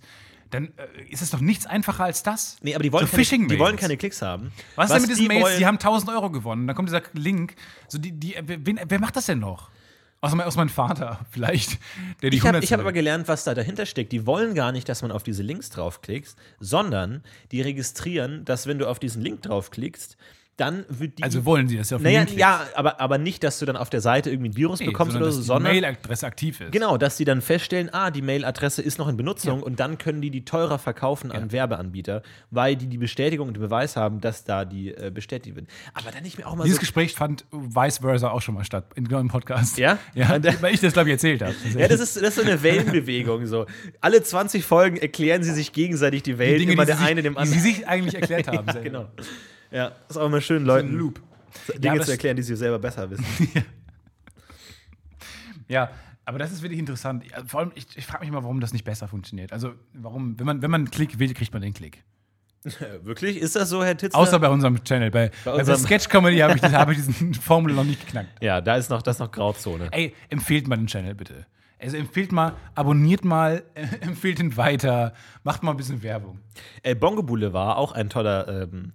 dann äh, ist es doch nichts einfacher als das. Nee, aber die wollen, so keine, die wollen keine Klicks haben. Was, ist denn mit diesen die Mails? Die haben 1000 Euro gewonnen. Dann kommt dieser Link. So die, die, wer, wen, wer macht das denn noch? Außer, mein- außer mein Vater vielleicht, der die Ich habe 100 ich hab aber gelernt, was da dahinter steckt. Die wollen gar nicht, dass man auf diese Links draufklickst, sondern die registrieren, dass wenn du auf diesen Link draufklickst, dann wird die. Also wollen sie das ja auf naja, ja, aber, aber nicht, dass du dann auf der Seite irgendwie ein Virus Nee, bekommst sondern oder so, dass die sondern. Mailadresse aktiv ist. Genau, dass sie dann feststellen, ah, die Mailadresse ist noch in Benutzung und dann können die die teurer verkaufen an Werbeanbieter, weil die die Bestätigung und den Beweis haben, dass da die äh, bestätigt wird. Aber dann nicht mehr auch mal Dieses so. Gespräch fand vice versa auch schon mal statt, in genau im Podcast. Ja? Ja, weil ich das, glaube ich, erzählt habe. Ja, das ist, das ist so eine Wellenbewegung. So. Alle 20 Folgen erklären sie sich gegenseitig die Welt, immer der sich, eine dem die sie anderen. sich eigentlich erklärt haben. Ja, genau. Ja, ist auch immer schön, Leuten Loop. Dinge Ja, zu erklären, die sie selber besser wissen. Ja, aber das ist wirklich interessant. Vor allem, ich, ich frage mich mal, warum das nicht besser funktioniert. Also, warum, wenn man, wenn man einen Klick will, kriegt man den Klick. Wirklich? Ist das so, Herr Titzler? Außer bei unserem Channel. Bei, bei, bei unserem- Sketch-Comedy habe ich, hab ich diesen Formel noch nicht geknackt. ja, da ist noch, das ist noch Grauzone. Ey, empfehlt mal den Channel bitte. Also empfehlt mal, abonniert mal, äh, empfehlt ihn weiter, macht mal ein bisschen Werbung. Äh, Bongo Boulevard, auch ein toller ähm,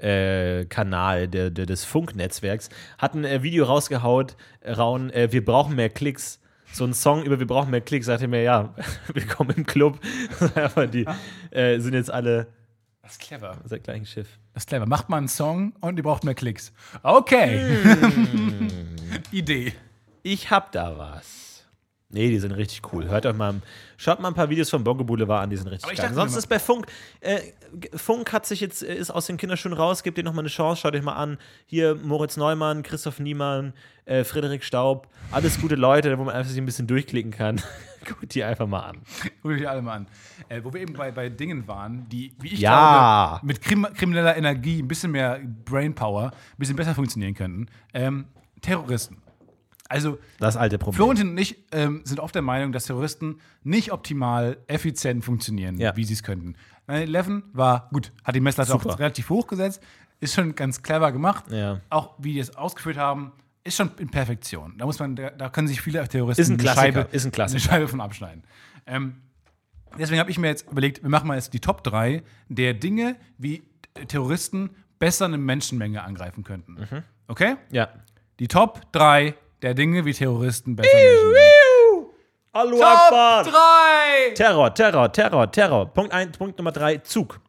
äh, Kanal der, der, des Funknetzwerks, hat ein äh, Video rausgehaut, äh, rauen, äh, wir brauchen mehr Klicks. So ein Song über wir brauchen mehr Klicks, sagte mir, ja, willkommen im Club. Aber die äh, sind jetzt alle Das ist clever. aus der gleichen Schiff. Das ist clever. Macht mal einen Song und ihr braucht mehr Klicks. Okay. Idee. Ich hab da was. Nee, die sind richtig cool. Hört euch mal, schaut mal ein paar Videos vom Bongo Boulevard an, die sind richtig geil. mir Sonst ist bei Funk, äh, Funk hat sich jetzt, ist aus den Kinderschuhen raus, gebt ihr nochmal eine Chance, schaut euch mal an. Hier Moritz Neumann, Christoph Niemann, äh, Frederik Staub, alles gute Leute, wo man einfach sich ein bisschen durchklicken kann. Guckt die einfach mal an. Guckt euch alle mal an. Äh, wo wir eben bei, bei Dingen waren, die, wie ich Ja. glaube, mit krim krimineller Energie, ein bisschen mehr Brainpower, ein bisschen besser funktionieren könnten. Ähm, Terroristen. Also, Das alte Problem. Florentin und ich ähm, sind oft der Meinung, dass Terroristen nicht optimal effizient funktionieren, Ja. wie sie es könnten. 9-11 war gut, hat die Messlatte auch relativ hoch gesetzt, ist schon ganz clever gemacht. Ja. Auch wie die es ausgeführt haben, ist schon in Perfektion. Da muss man, da, können sich viele Terroristen Ist ein eine Scheibe, ist ein Klassiker. eine Scheibe von abschneiden. Ähm, deswegen habe ich mir jetzt überlegt, wir machen mal jetzt die Top 3 der Dinge, wie Terroristen besser eine Menschenmenge angreifen könnten. Mhm. Okay? Ja. Die Top 3 der Dinge, wie Terroristen besser Menschen. Allahu Akbar. 3! Terror, Terror, Terror, Terror. Punkt 1, Punkt Nummer 3, Zug.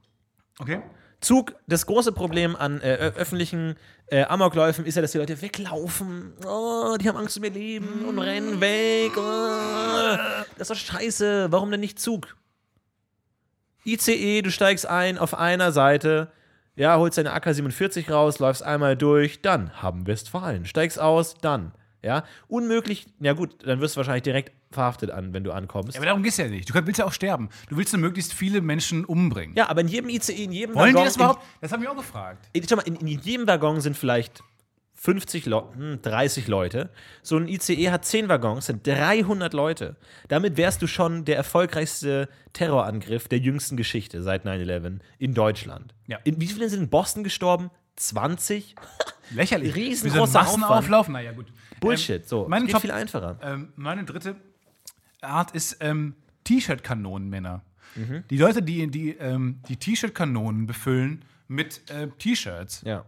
Okay. Zug, das große Problem an äh, öffentlichen äh, Amokläufen ist ja, dass die Leute weglaufen. Oh, die haben Angst um ihr Leben und rennen weg. Oh, das ist doch scheiße. Warum denn nicht Zug? ICE, du steigst ein auf einer Seite, ja, holst deine AK-47 raus, läufst einmal durch, dann haben Westfalen. Steigst aus, dann. Ja, unmöglich. Ja, gut, dann wirst du wahrscheinlich direkt verhaftet an, wenn du ankommst. Aber darum geht es ja nicht. Du willst ja auch sterben. Du willst ja möglichst viele Menschen umbringen. Ja, aber in jedem ICE, in jedem Wollen die Waggon, das überhaupt? Das haben wir auch gefragt. In, schau mal, in, in jedem Waggon sind vielleicht 50 Leute, hm, 30 Leute. So ein ICE hat 10 Waggons, sind 300 Leute. Damit wärst du schon der erfolgreichste Terrorangriff der jüngsten Geschichte seit 9-11 in Deutschland. Ja. In, wie viele sind in Boston gestorben? 20? Lächerlich. Riesengroßer Massenauflauf. Naja, gut. Bullshit. So, meine es geht Top- viel einfacher. Ähm, meine dritte Art ist ähm, T-Shirt-Kanonenmänner. Mhm. Die Leute, die die, ähm, die T-Shirt-Kanonen befüllen mit äh, T-Shirts. Ja.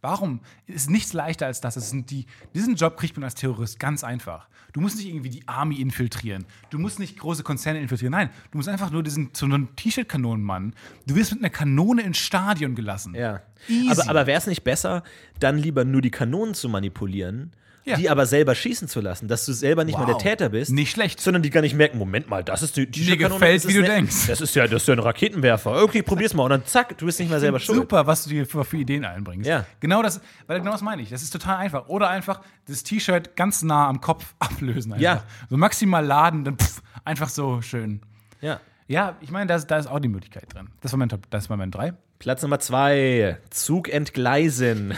Warum ist nichts leichter als das? das die, diesen Job kriegt man als Terrorist ganz einfach. Du musst nicht irgendwie die Army infiltrieren. Du musst nicht große Konzerne infiltrieren. Nein, du musst einfach nur diesen so einen T-Shirt-Kanonenmann. Du wirst mit einer Kanone ins Stadion gelassen. Ja. Easy. Aber, aber wäre es nicht besser, dann lieber nur die Kanonen zu manipulieren, Ja. die aber selber schießen zu lassen, dass du selber nicht mal der Wow. Täter bist? Nicht schlecht. Sondern die gar nicht merken, Moment mal, das ist die, die Mir gefällt, wie du ne- denkst. Das ist ja, das ist ja ein Raketenwerfer. Okay, probier's mal. Und dann zack, du bist nicht mal selber schuld. Super, was du dir für, für Ideen einbringst. Ja. Genau das, weil genau das meine ich. Das ist total einfach. Oder einfach das T-Shirt ganz nah am Kopf ablösen. Einfach. Ja. So maximal laden, dann pff, einfach so schön. Ja. Ja, ich meine, da ist, da ist auch die Möglichkeit drin. Das war mein Top, das war mein 3. Platz Nummer zwei, Zug entgleisen.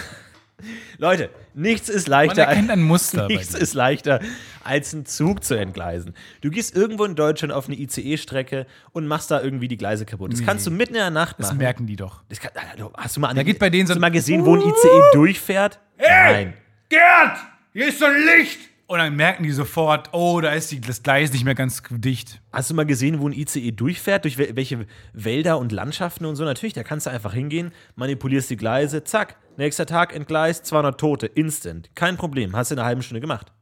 Leute, nichts ist leichter erkennt ein Muster bei Nichts ist leichter, als einen Zug zu entgleisen. Du gehst irgendwo in Deutschland auf eine ICE-Strecke und machst da irgendwie die Gleise kaputt. Das kannst du mitten in der Nacht Das machen. merken die doch. Das kann, Alter, hast du mal, an, Da geht bei denen so hast du ein- mal gesehen, wo ein ICE durchfährt? Nein. Gerd, hier ist so ein Licht! Und dann merken die sofort, oh, da ist die, das Gleis nicht mehr ganz dicht. Hast du mal gesehen, wo ein ICE durchfährt? Durch wel- welche Wälder und Landschaften und so? Natürlich, da kannst du einfach hingehen, manipulierst die Gleise, zack, nächster Tag entgleist, 200 Tote, instant. Kein Problem, hast du in einer halben Stunde gemacht.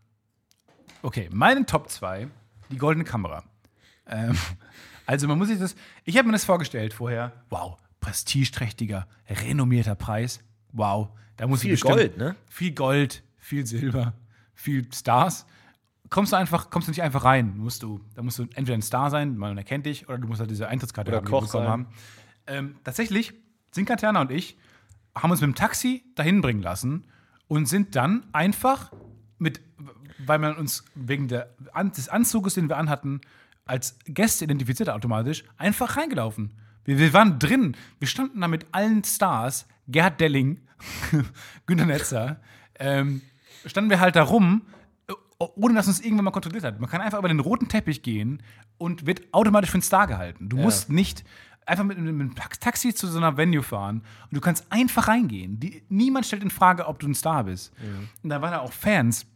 Okay, meine Top 2, die goldene Kamera. Ähm, also man muss sich das, ich habe mir das vorgestellt vorher, wow, prestigeträchtiger, renommierter Preis, wow. Da muss ich Viel bestimmt- Gold, ne? Viel Gold, viel Silber, viel Stars. Kommst du einfach, kommst du nicht einfach rein, musst du, da musst du entweder ein Star sein, man erkennt dich, oder du musst halt diese Eintrittskarte Oder haben, Koch bekommen sein. haben. Ähm, tatsächlich, Sinkaterna und ich haben uns mit dem Taxi dahin bringen lassen und sind dann einfach mit, weil man uns wegen der, des Anzuges, den wir anhatten, als Gäste identifiziert automatisch, einfach reingelaufen. Wir, wir waren drin. Wir standen da mit allen Stars, Gerhard Delling, Günter Netzer, ähm, standen wir halt da rum, äh, ohne dass uns irgendwann mal kontrolliert hat. Man kann einfach über den roten Teppich gehen und wird automatisch für einen Star gehalten. Du musst nicht einfach mit, mit einem Taxi zu so einer Venue fahren und du kannst einfach reingehen. Die, niemand stellt in Frage, ob du ein Star bist. Und da waren da auch Fans,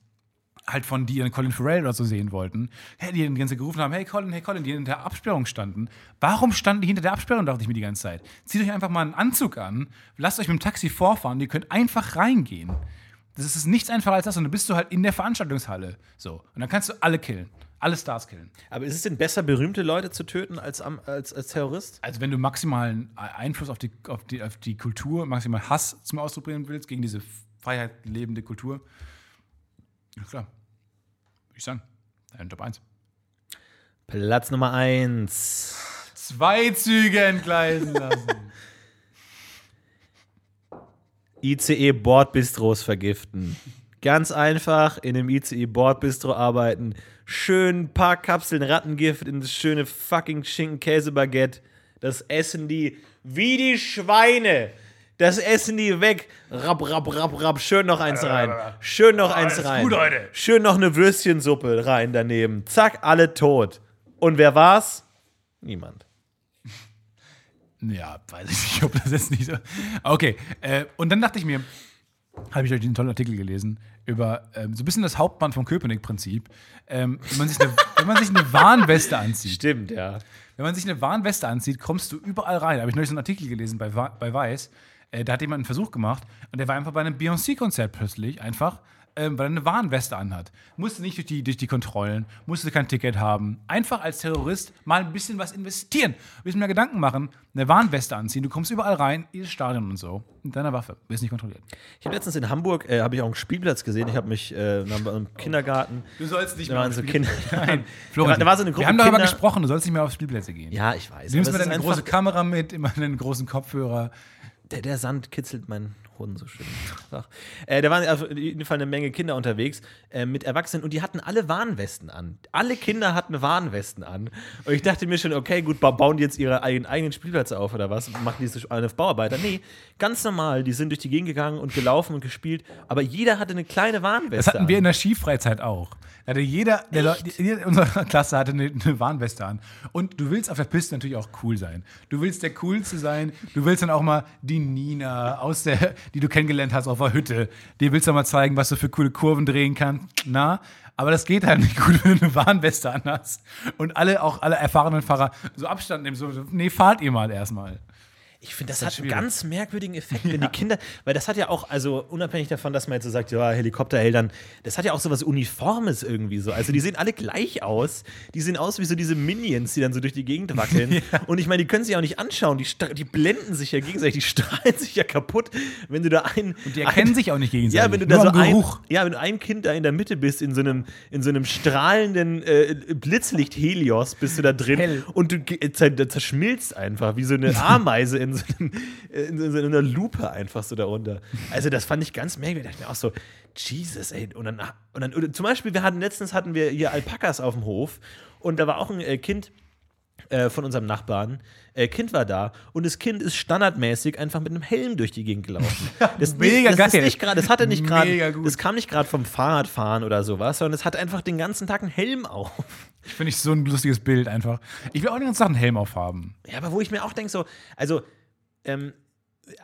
halt von die ihren Colin Farrell oder so sehen wollten, hey, die die ganze Zeit gerufen haben, hey Colin, hey Colin, die hinter der Absperrung standen. Warum standen die hinter der Absperrung, dachte ich mir die ganze Zeit. Zieht euch einfach mal einen Anzug an, lasst euch mit dem Taxi vorfahren, ihr könnt einfach reingehen. Das ist nichts einfacher als das und dann bist du halt in der Veranstaltungshalle. So. Und dann kannst du alle killen. Alle Stars killen. Aber ist es denn besser, berühmte Leute zu töten als, am- als, als Terrorist? Also wenn du maximalen Einfluss auf die, auf die, auf die Kultur, maximal Hass zum Ausdruck bringen willst, gegen diese freiheitslebende Kultur, ja klar. Würde ich sagen. Dein Top 1. Platz Nummer eins. Zwei Züge entgleisen lassen. ICE Bordbistros vergiften. Ganz einfach in einem ICE Bordbistro arbeiten. Schön ein paar Kapseln Rattengift in das schöne fucking Schinken-Käse-Baguette. Das essen die wie die Schweine. Das essen die weg. Rapp, rapp, rapp, rapp. Schön noch eins rein. Schön noch eins ist rein. gut heute. Schön noch eine Würstchensuppe rein daneben. Zack, alle tot. Und wer war's? Niemand. Ja, weiß ich nicht, ob das jetzt nicht so. Okay, äh, und dann dachte ich mir, habe ich euch einen tollen Artikel gelesen über ähm, so ein bisschen das Hauptband vom Köpenick-Prinzip. Ähm, wenn, man sich eine, wenn man sich eine Warnweste anzieht, Stimmt, ja. Wenn man sich eine Warnweste anzieht, kommst du überall rein. Da habe ich neulich so einen Artikel gelesen bei, bei Weiß. Äh, da hat jemand einen Versuch gemacht und der war einfach bei einem Beyoncé-Konzert plötzlich einfach, ähm, weil er eine Warnweste anhat. Musste nicht durch die, durch die Kontrollen, musste kein Ticket haben. Einfach als Terrorist mal ein bisschen was investieren, ein bisschen mehr Gedanken machen, eine Warnweste anziehen. Du kommst überall rein, jedes Stadion und so, mit deiner Waffe. Wirst nicht kontrolliert. Ich habe letztens in Hamburg, äh, habe ich auch einen Spielplatz gesehen. Ich habe mich äh, einem Kindergarten. Du sollst nicht Da waren so Kinder. Nein, da, war, da war so eine Gruppe Wir haben darüber Kinder. gesprochen, du sollst nicht mehr auf Spielplätze gehen. Ja, ich weiß. Du nimmst ist deine große Kamera mit, immer einen großen Kopfhörer. der, der Sand kitzelt meinen Hoden so schön. Äh, da waren auf jeden Fall eine Menge Kinder unterwegs äh, mit Erwachsenen und die hatten alle Warnwesten an. Alle Kinder hatten Warnwesten an. Und ich dachte mir schon, okay, gut, ba- bauen die jetzt ihre eigenen, eigenen Spielplätze auf oder was? Machen die so alle auf Bauarbeiter? Nee, ganz normal. Die sind durch die Gegend gegangen und gelaufen und gespielt. Aber jeder hatte eine kleine Warnweste. Das hatten wir an. in der Skifreizeit auch. Da hatte jeder, der Leu- jeder in unserer Klasse hatte eine, eine Warnweste an. Und du willst auf der Piste natürlich auch cool sein. Du willst der Coolste sein. Du willst dann auch mal die Nina aus der, die du kennengelernt hast auf der Hütte. Die willst du mal zeigen, was du für coole Kurven drehen kannst. Na, aber das geht halt nicht gut, wenn du eine Warnweste anhast. Und alle, auch alle erfahrenen Fahrer so Abstand nehmen. So, nee, fahrt ihr mal erstmal. Ich finde, das, Das hat einen ganz merkwürdigen Effekt, wenn die Kinder, weil das hat ja auch, also unabhängig davon, dass man jetzt so sagt, ja, Helikopterheldern, das hat ja auch so was Uniformes irgendwie so. Also die sehen alle gleich aus. Die sehen aus wie so diese Minions, die dann so durch die Gegend wackeln. Und ich meine, die können sich auch nicht anschauen. Die, die blenden sich ja gegenseitig, die strahlen sich ja kaputt, wenn du da einen. Die erkennen ein, sich auch nicht gegenseitig. Ja, wenn du Nur da so ein, ja, wenn du ein Kind da in der Mitte bist, in so einem, in so einem strahlenden äh, Blitzlicht-Helios bist du da drin Hell. und du zer zerschmilzt einfach wie so eine Ameise in so, einem, in so einer Lupe einfach so darunter. Also das fand ich ganz merkwürdig. Da dachte ich mir auch so, Jesus, ey. Und dann, und dann zum Beispiel, wir hatten letztens hatten wir hier Alpakas auf dem Hof und da war auch ein äh, Kind äh, von unserem Nachbarn. Äh, Kind war da und das Kind ist standardmäßig einfach mit einem Helm durch die Gegend gelaufen. Das, Mega das ist geil. nicht gerade, das hatte nicht gerade, das kam nicht gerade vom Fahrradfahren oder sowas, sondern es hatte einfach den ganzen Tag einen Helm auf. Finde ich so ein lustiges Bild einfach. Ich will auch den ganzen Tag einen Helm aufhaben. Ja, aber wo ich mir auch denke, so, also, ähm,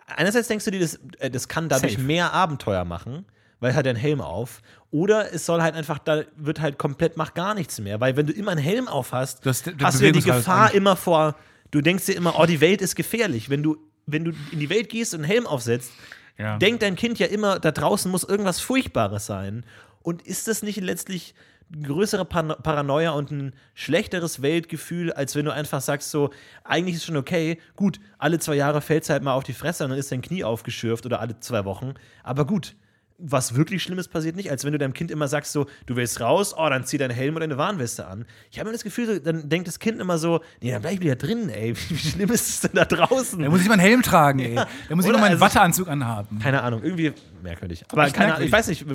einerseits denkst du dir, das, äh, das kann dadurch Safe. mehr Abenteuer machen, weil hat er einen Helm auf. Oder es soll halt einfach, da wird halt komplett, mach gar nichts mehr. Weil wenn du immer einen Helm auf hast, Du hast- der hast du ja die Bewegungsradius Gefahr immer vor, du denkst dir immer, oh, die Welt ist gefährlich. Wenn du, wenn du in die Welt gehst und einen Helm aufsetzt, Ja. denkt dein Kind ja immer, da draußen muss irgendwas Furchtbares sein. Und ist das nicht letztlich größere Paranoia und ein schlechteres Weltgefühl, als wenn du einfach sagst, so, eigentlich ist schon okay, gut, alle zwei Jahre fällt es halt mal auf die Fresse und dann ist dein Knie aufgeschürft oder alle zwei Wochen. Aber gut, was wirklich Schlimmes passiert nicht, als wenn du deinem Kind immer sagst, so, du willst raus, oh, dann zieh deinen Helm oder deine Warnweste an. Ich habe immer das Gefühl, so, dann denkt das Kind immer so, nee, dann bleib ich wieder drin, ey. Wie schlimm ist es denn da draußen? Da muss ich mal einen Helm tragen, ey. Da muss ich Oder noch meinen also- Watteanzug anhaben. Keine Ahnung, irgendwie merkwürdig. Aber keine merkwürdig. ich weiß nicht,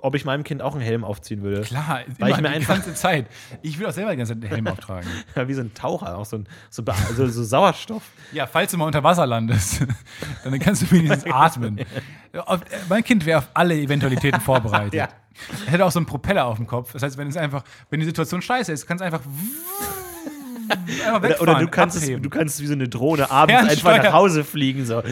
ob ich meinem Kind auch einen Helm aufziehen würde. Klar, Weil ich mir die einfach- ganze Zeit. Ich will auch selber die ganze Zeit einen Helm auftragen. Ja, wie so ein Taucher, auch so, ein, so, so, so Sauerstoff. Ja, falls du mal unter Wasser landest, dann kannst du wenigstens atmen. Auf- äh, Mein Kind wäre auf alle Eventualitäten vorbereitet. Ja. Er hätte auch so einen Propeller auf dem Kopf. Das heißt, wenn es einfach, wenn die Situation scheiße ist, kannst du einfach, einfach Oder, oder du, kannst es, du kannst wie so eine Drohne abends einfach nach Hause fliegen. So.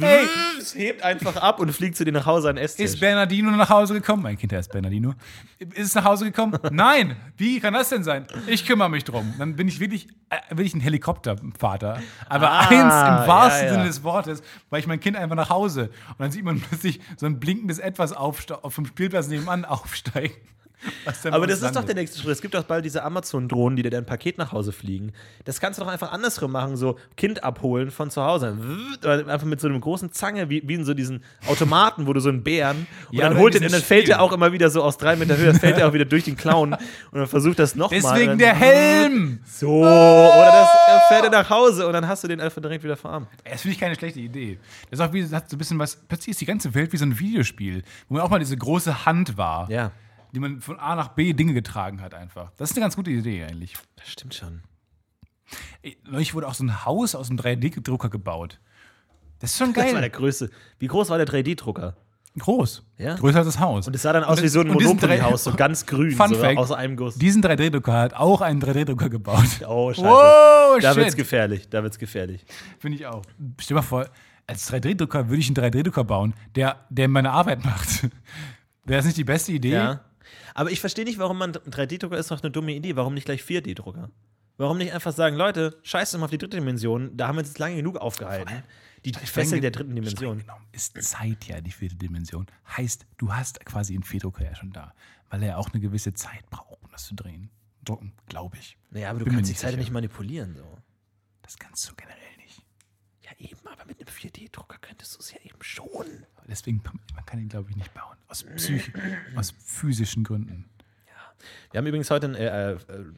Ey. Es hebt einfach ab und fliegt zu dir nach Hause an Esstisch. Ist Bernardino nach Hause gekommen? Mein Kind heißt Bernardino. Ist es nach Hause gekommen? Nein. Wie kann das denn sein? Ich kümmere mich drum. Dann bin ich wirklich, äh, wirklich ein Helikoptervater. Aber Ah, eins im wahrsten ja, ja. Sinne des Wortes, weil ich mein Kind einfach nach Hause. Und dann sieht man plötzlich so ein blinkendes Etwas aufste- auf dem Spielplatz nebenan aufsteigen. dann Aber das ist doch der nächste Schritt. Es gibt doch bald diese Amazon-Drohnen, die dir dein Paket nach Hause fliegen. Das kannst du doch einfach andersrum machen, so Kind abholen von zu Hause. Oder einfach mit so einem großen Zange, wie, wie in so diesen Automaten, wo du so einen Bären und Ja, dann holt den, und dann fällt der auch immer wieder so aus drei Meter Höhe, fällt er auch wieder durch den Clown und dann versucht das nochmal. Deswegen der Helm! So, oder das er fährt er nach Hause und dann hast du den einfach direkt wieder verarmt. Das finde ich keine schlechte Idee. Das ist auch wie, hat so ein bisschen was, plötzlich ist die ganze Welt wie so ein Videospiel, wo man auch mal diese große Hand war, Ja, die man von A nach B Dinge getragen hat einfach. Das ist eine ganz gute Idee eigentlich. das stimmt schon. Neulich wurde auch so ein Haus aus einem 3D-Drucker gebaut. Das ist schon Das war der geil. größte. Wie groß war der 3D-Drucker? Groß. Ja. Größer als das Haus. Und es sah dann aus Und wie so ein Monopoly-Haus, so ganz grün, Fun so Fact, aus einem Guss. Diesen 3D-Drucker hat auch einen 3D-Drucker gebaut. Oh, scheiße. Wow, da wird's shit. gefährlich, da wird's gefährlich. Finde ich auch. Stell dir mal vor, als 3D-Drucker würde ich einen 3D-Drucker bauen, der, der meine Arbeit macht. Wäre das nicht die beste Idee? Ja. Aber ich verstehe nicht, warum man 3D-Drucker ist doch eine dumme Idee. Warum nicht gleich 4D-Drucker? Warum nicht einfach sagen, Leute, scheiß mal auf die dritte Dimension, da haben wir uns jetzt lange genug aufgehalten. Die Fessel der dritten Dimension. genommen ist Zeit ja die vierte Dimension. Heißt, du hast quasi einen Vordrucker ja schon da, weil er auch eine gewisse Zeit braucht, um das zu drehen. Drucken, glaube ich. Naja, aber du Bin mir kannst die Zeit ja sicher. nicht manipulieren. So. Das kannst du generell nicht. Ja, eben, aber mit einem 4D-Drucker könntest du es ja eben schon. Deswegen, man kann ihn, glaube ich, nicht bauen. Aus, psych aus physischen Gründen. Wir haben übrigens heute einen äh, äh,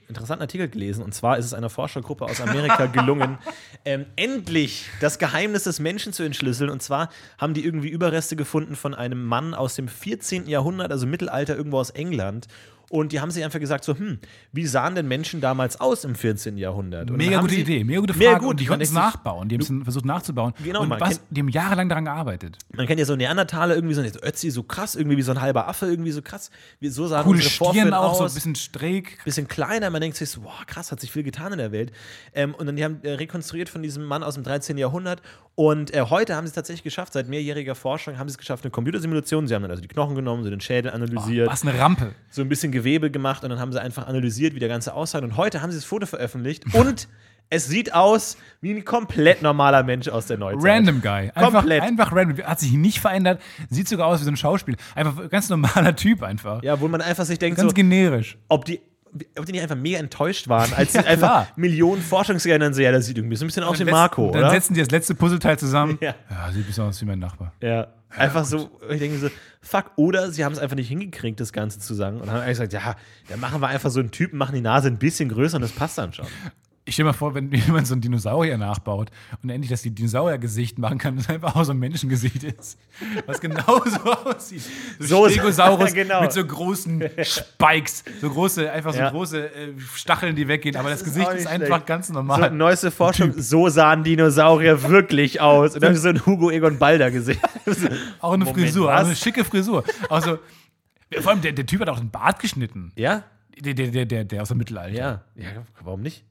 interessanten Artikel gelesen und zwar ist es einer Forschergruppe aus Amerika gelungen, ähm, endlich das Geheimnis des Menschen zu entschlüsseln. Und zwar haben die irgendwie Überreste gefunden von einem Mann aus dem 14. Jahrhundert, also Mittelalter, irgendwo aus England. Und die haben sich einfach gesagt: so, hm, wie sahen denn Menschen damals aus im 14. Jahrhundert? Und Mega gute sie- Idee, mega gute Frage. Mega gut. Und die konnten es nachbauen. Die haben es versucht nachzubauen. Genau, und was, kennt- die haben jahrelang daran gearbeitet. Man kennt ja so Neandertaler irgendwie so, so Ötzi, so krass, irgendwie wie so ein halber Affe, irgendwie so krass. Wie, so sahen Coole unsere Vorfahren auch, so aus. ein bisschen schräg. bisschen kleiner. Man denkt sich so, boah, krass, hat sich viel getan in der Welt. Ähm, und dann die haben äh, rekonstruiert von diesem Mann aus dem 13. Jahrhundert. Und äh, heute haben sie es tatsächlich geschafft, seit mehrjähriger Forschung haben sie es geschafft, eine Computersimulation. Sie haben dann also die Knochen genommen, so den Schädel analysiert, Was eine Rampe. so ein bisschen Gewebe gemacht und dann haben sie einfach analysiert, wie der Ganze aussah. Und heute haben sie das Foto veröffentlicht und Es sieht aus wie ein komplett normaler Mensch aus der Neuzeit. Random Guy. Einfach, Komplett. einfach random. Hat sich nicht verändert. Sieht sogar aus wie so ein Schauspieler. Einfach ein ganz normaler Typ einfach. Ja, wo man einfach sich denkt, Ganz so, generisch. ob die, ob die nicht einfach mega enttäuscht waren, als sie Ja, einfach klar. Millionen Forschungsgelder so, ja, das sieht irgendwie so ein bisschen aus wie Marco, Dann oder? setzen die das letzte Puzzleteil zusammen. Ja. ja, sieht ein bisschen aus wie mein Nachbar. Ja. Einfach so, ich denke so, fuck, oder sie haben es einfach nicht hingekriegt, das Ganze zu sagen. Und haben eigentlich gesagt, ja, dann machen wir einfach so einen Typen, machen die Nase ein bisschen größer und das passt dann schon. Ich stell mir vor, wenn jemand so einen Dinosaurier nachbaut und endlich das Dinosauriergesicht machen kann, das einfach auch so ein Menschengesicht ist. Was genauso aussieht. So- So Stegosaurus genau. mit so großen Spikes, so große, einfach so Ja. große äh, Stacheln, die weggehen. Aber das, ist Gesicht ist einfach schlecht. ganz So, normal. neueste Forschung, so sahen Dinosaurier wirklich aus. Und dann so ein Hugo Egon Balder gesehen. auch eine Moment, Frisur, was? eine schicke Frisur. Also, vor allem der, der Typ hat auch den Bart geschnitten. Ja? Der, der, der, der, der aus dem Mittelalter. Ja. Ja, warum nicht?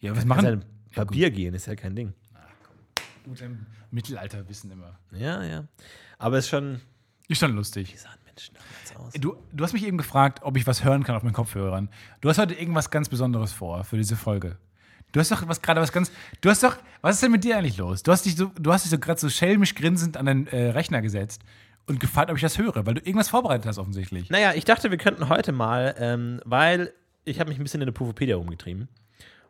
Ja was Machen ein Papier gehen, ist ja kein Ding. Gut, im Mittelalterwissen immer. Ja, ja. Aber es ist schon. Ist schon lustig. Wie sahen Menschen damals aus? Du, du hast mich eben gefragt, ob ich was hören kann auf meinen Kopfhörern. Du hast heute irgendwas ganz Besonderes vor für diese Folge. Du hast doch was gerade was ganz. Du hast doch. Was ist denn mit dir eigentlich los? Du hast dich so, du hast dich so gerade so schelmisch grinsend an den äh, Rechner gesetzt und gefragt, ob ich das höre, weil du irgendwas vorbereitet hast offensichtlich. Naja, ich dachte, wir könnten heute mal, ähm, weil ich habe mich ein bisschen in der Pufopedia rumgetrieben.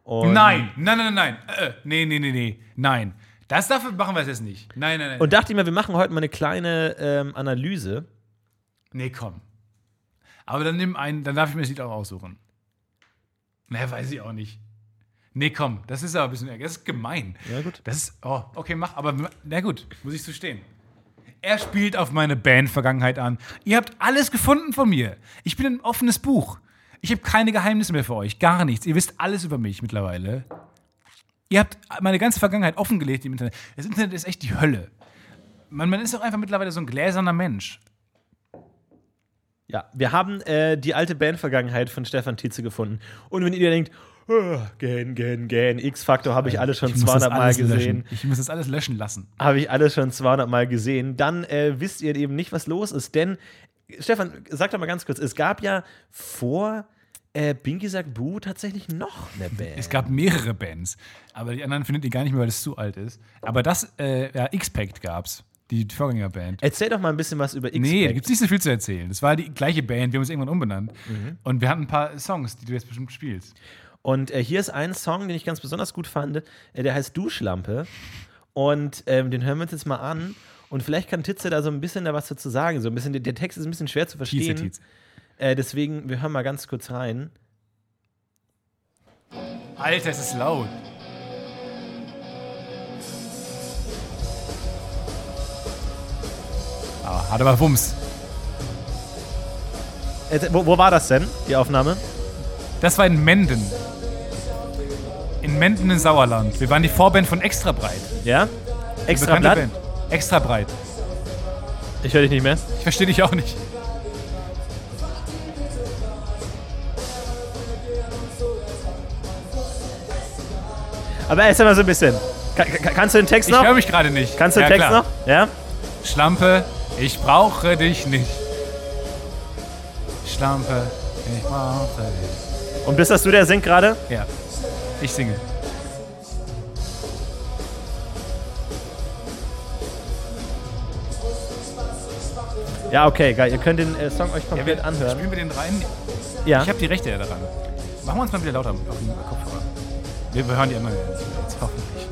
Und Nein, nein, nein, nein, nein. Äh, nee, nee, nee, nee. Nein. Das dafür machen wir es jetzt nicht. Nein, nein, nein. Und dachte mir, wir machen heute mal eine kleine ähm, Analyse. nee, komm. Aber dann nimm einen, dann darf ich mir das Lied auch aussuchen. Naja, weiß ich auch nicht. Nee, komm, das ist aber ein bisschen, das ist gemein. Ja, gut. Das ist, oh, okay, mach, aber na gut, muss ich zu stehen. Er spielt auf meine Band-Vergangenheit an. Ihr habt alles gefunden von mir. Ich bin ein offenes Buch. Ich habe keine Geheimnisse mehr für euch, gar nichts. Ihr wisst alles über mich mittlerweile. Ihr habt meine ganze Vergangenheit offengelegt im Internet. Das Internet ist echt die Hölle. Man, man ist auch einfach mittlerweile so ein gläserner Mensch. Ja, wir haben äh, die alte Bandvergangenheit von Stefan Tietze gefunden. Und wenn ihr denkt, oh, gähn, gähn, gähn, X-Faktor habe ich alles schon Ich muss das 200 Mal gesehen. löschen. Ich muss das alles löschen lassen. Habe ich alles schon 200 Mal gesehen. Dann äh, wisst ihr eben nicht, was los ist. Denn, Stefan, sag doch mal ganz kurz, es gab ja vor äh, Binky sagt Boo tatsächlich noch eine Band. Es gab mehrere Bands, aber die anderen findet ihr gar nicht mehr, weil es zu alt ist. Aber das, äh, ja, X-Pact gab's, die Vorgängerband. Erzähl doch mal ein bisschen was über X-Pact. Nee, da gibt's nicht so viel zu erzählen. Das war die gleiche Band, wir haben uns irgendwann umbenannt. Mhm. Und wir hatten ein paar Songs, die du jetzt bestimmt spielst. Und äh, hier ist ein Song, den ich ganz besonders gut fand. Äh, der heißt Duschlampe. Und ähm, den hören wir uns jetzt mal an. Und vielleicht kann Titze da so ein bisschen da was dazu sagen. So ein bisschen, der, Text ist ein bisschen schwer zu Tietze, verstehen. Tietze. Äh, deswegen, wir hören mal ganz kurz rein. Alter, es ist laut. Ah, hat aber Wumms. Äh, wo, wo war das denn, die Aufnahme? Das war in Menden. In Menden in Sauerland. Wir waren die Vorband von Extra Breit. Ja? Extra Bekannte Blatt? Band. Extra Breit. Ich höre dich nicht mehr. Ich verstehe dich auch nicht. Aber erzähl mal so ein bisschen. Ka ka kannst du den Text Ich noch? höre mich gerade nicht. Kannst du den Ja, Text klar. noch? Ja? Schlampe, ich brauche dich nicht. Schlampe, ich brauche dich. Und bist das du, der singt gerade? Ja, ich singe. Ja, okay, geil. Ihr könnt den äh, Song euch komplett anhören. Spielen wir den rein? Ja. Ich habe die Rechte ja daran. Machen wir uns mal wieder lauter auf dem Kopfhörer. Wir, wir hören die immer jetzt hoffentlich.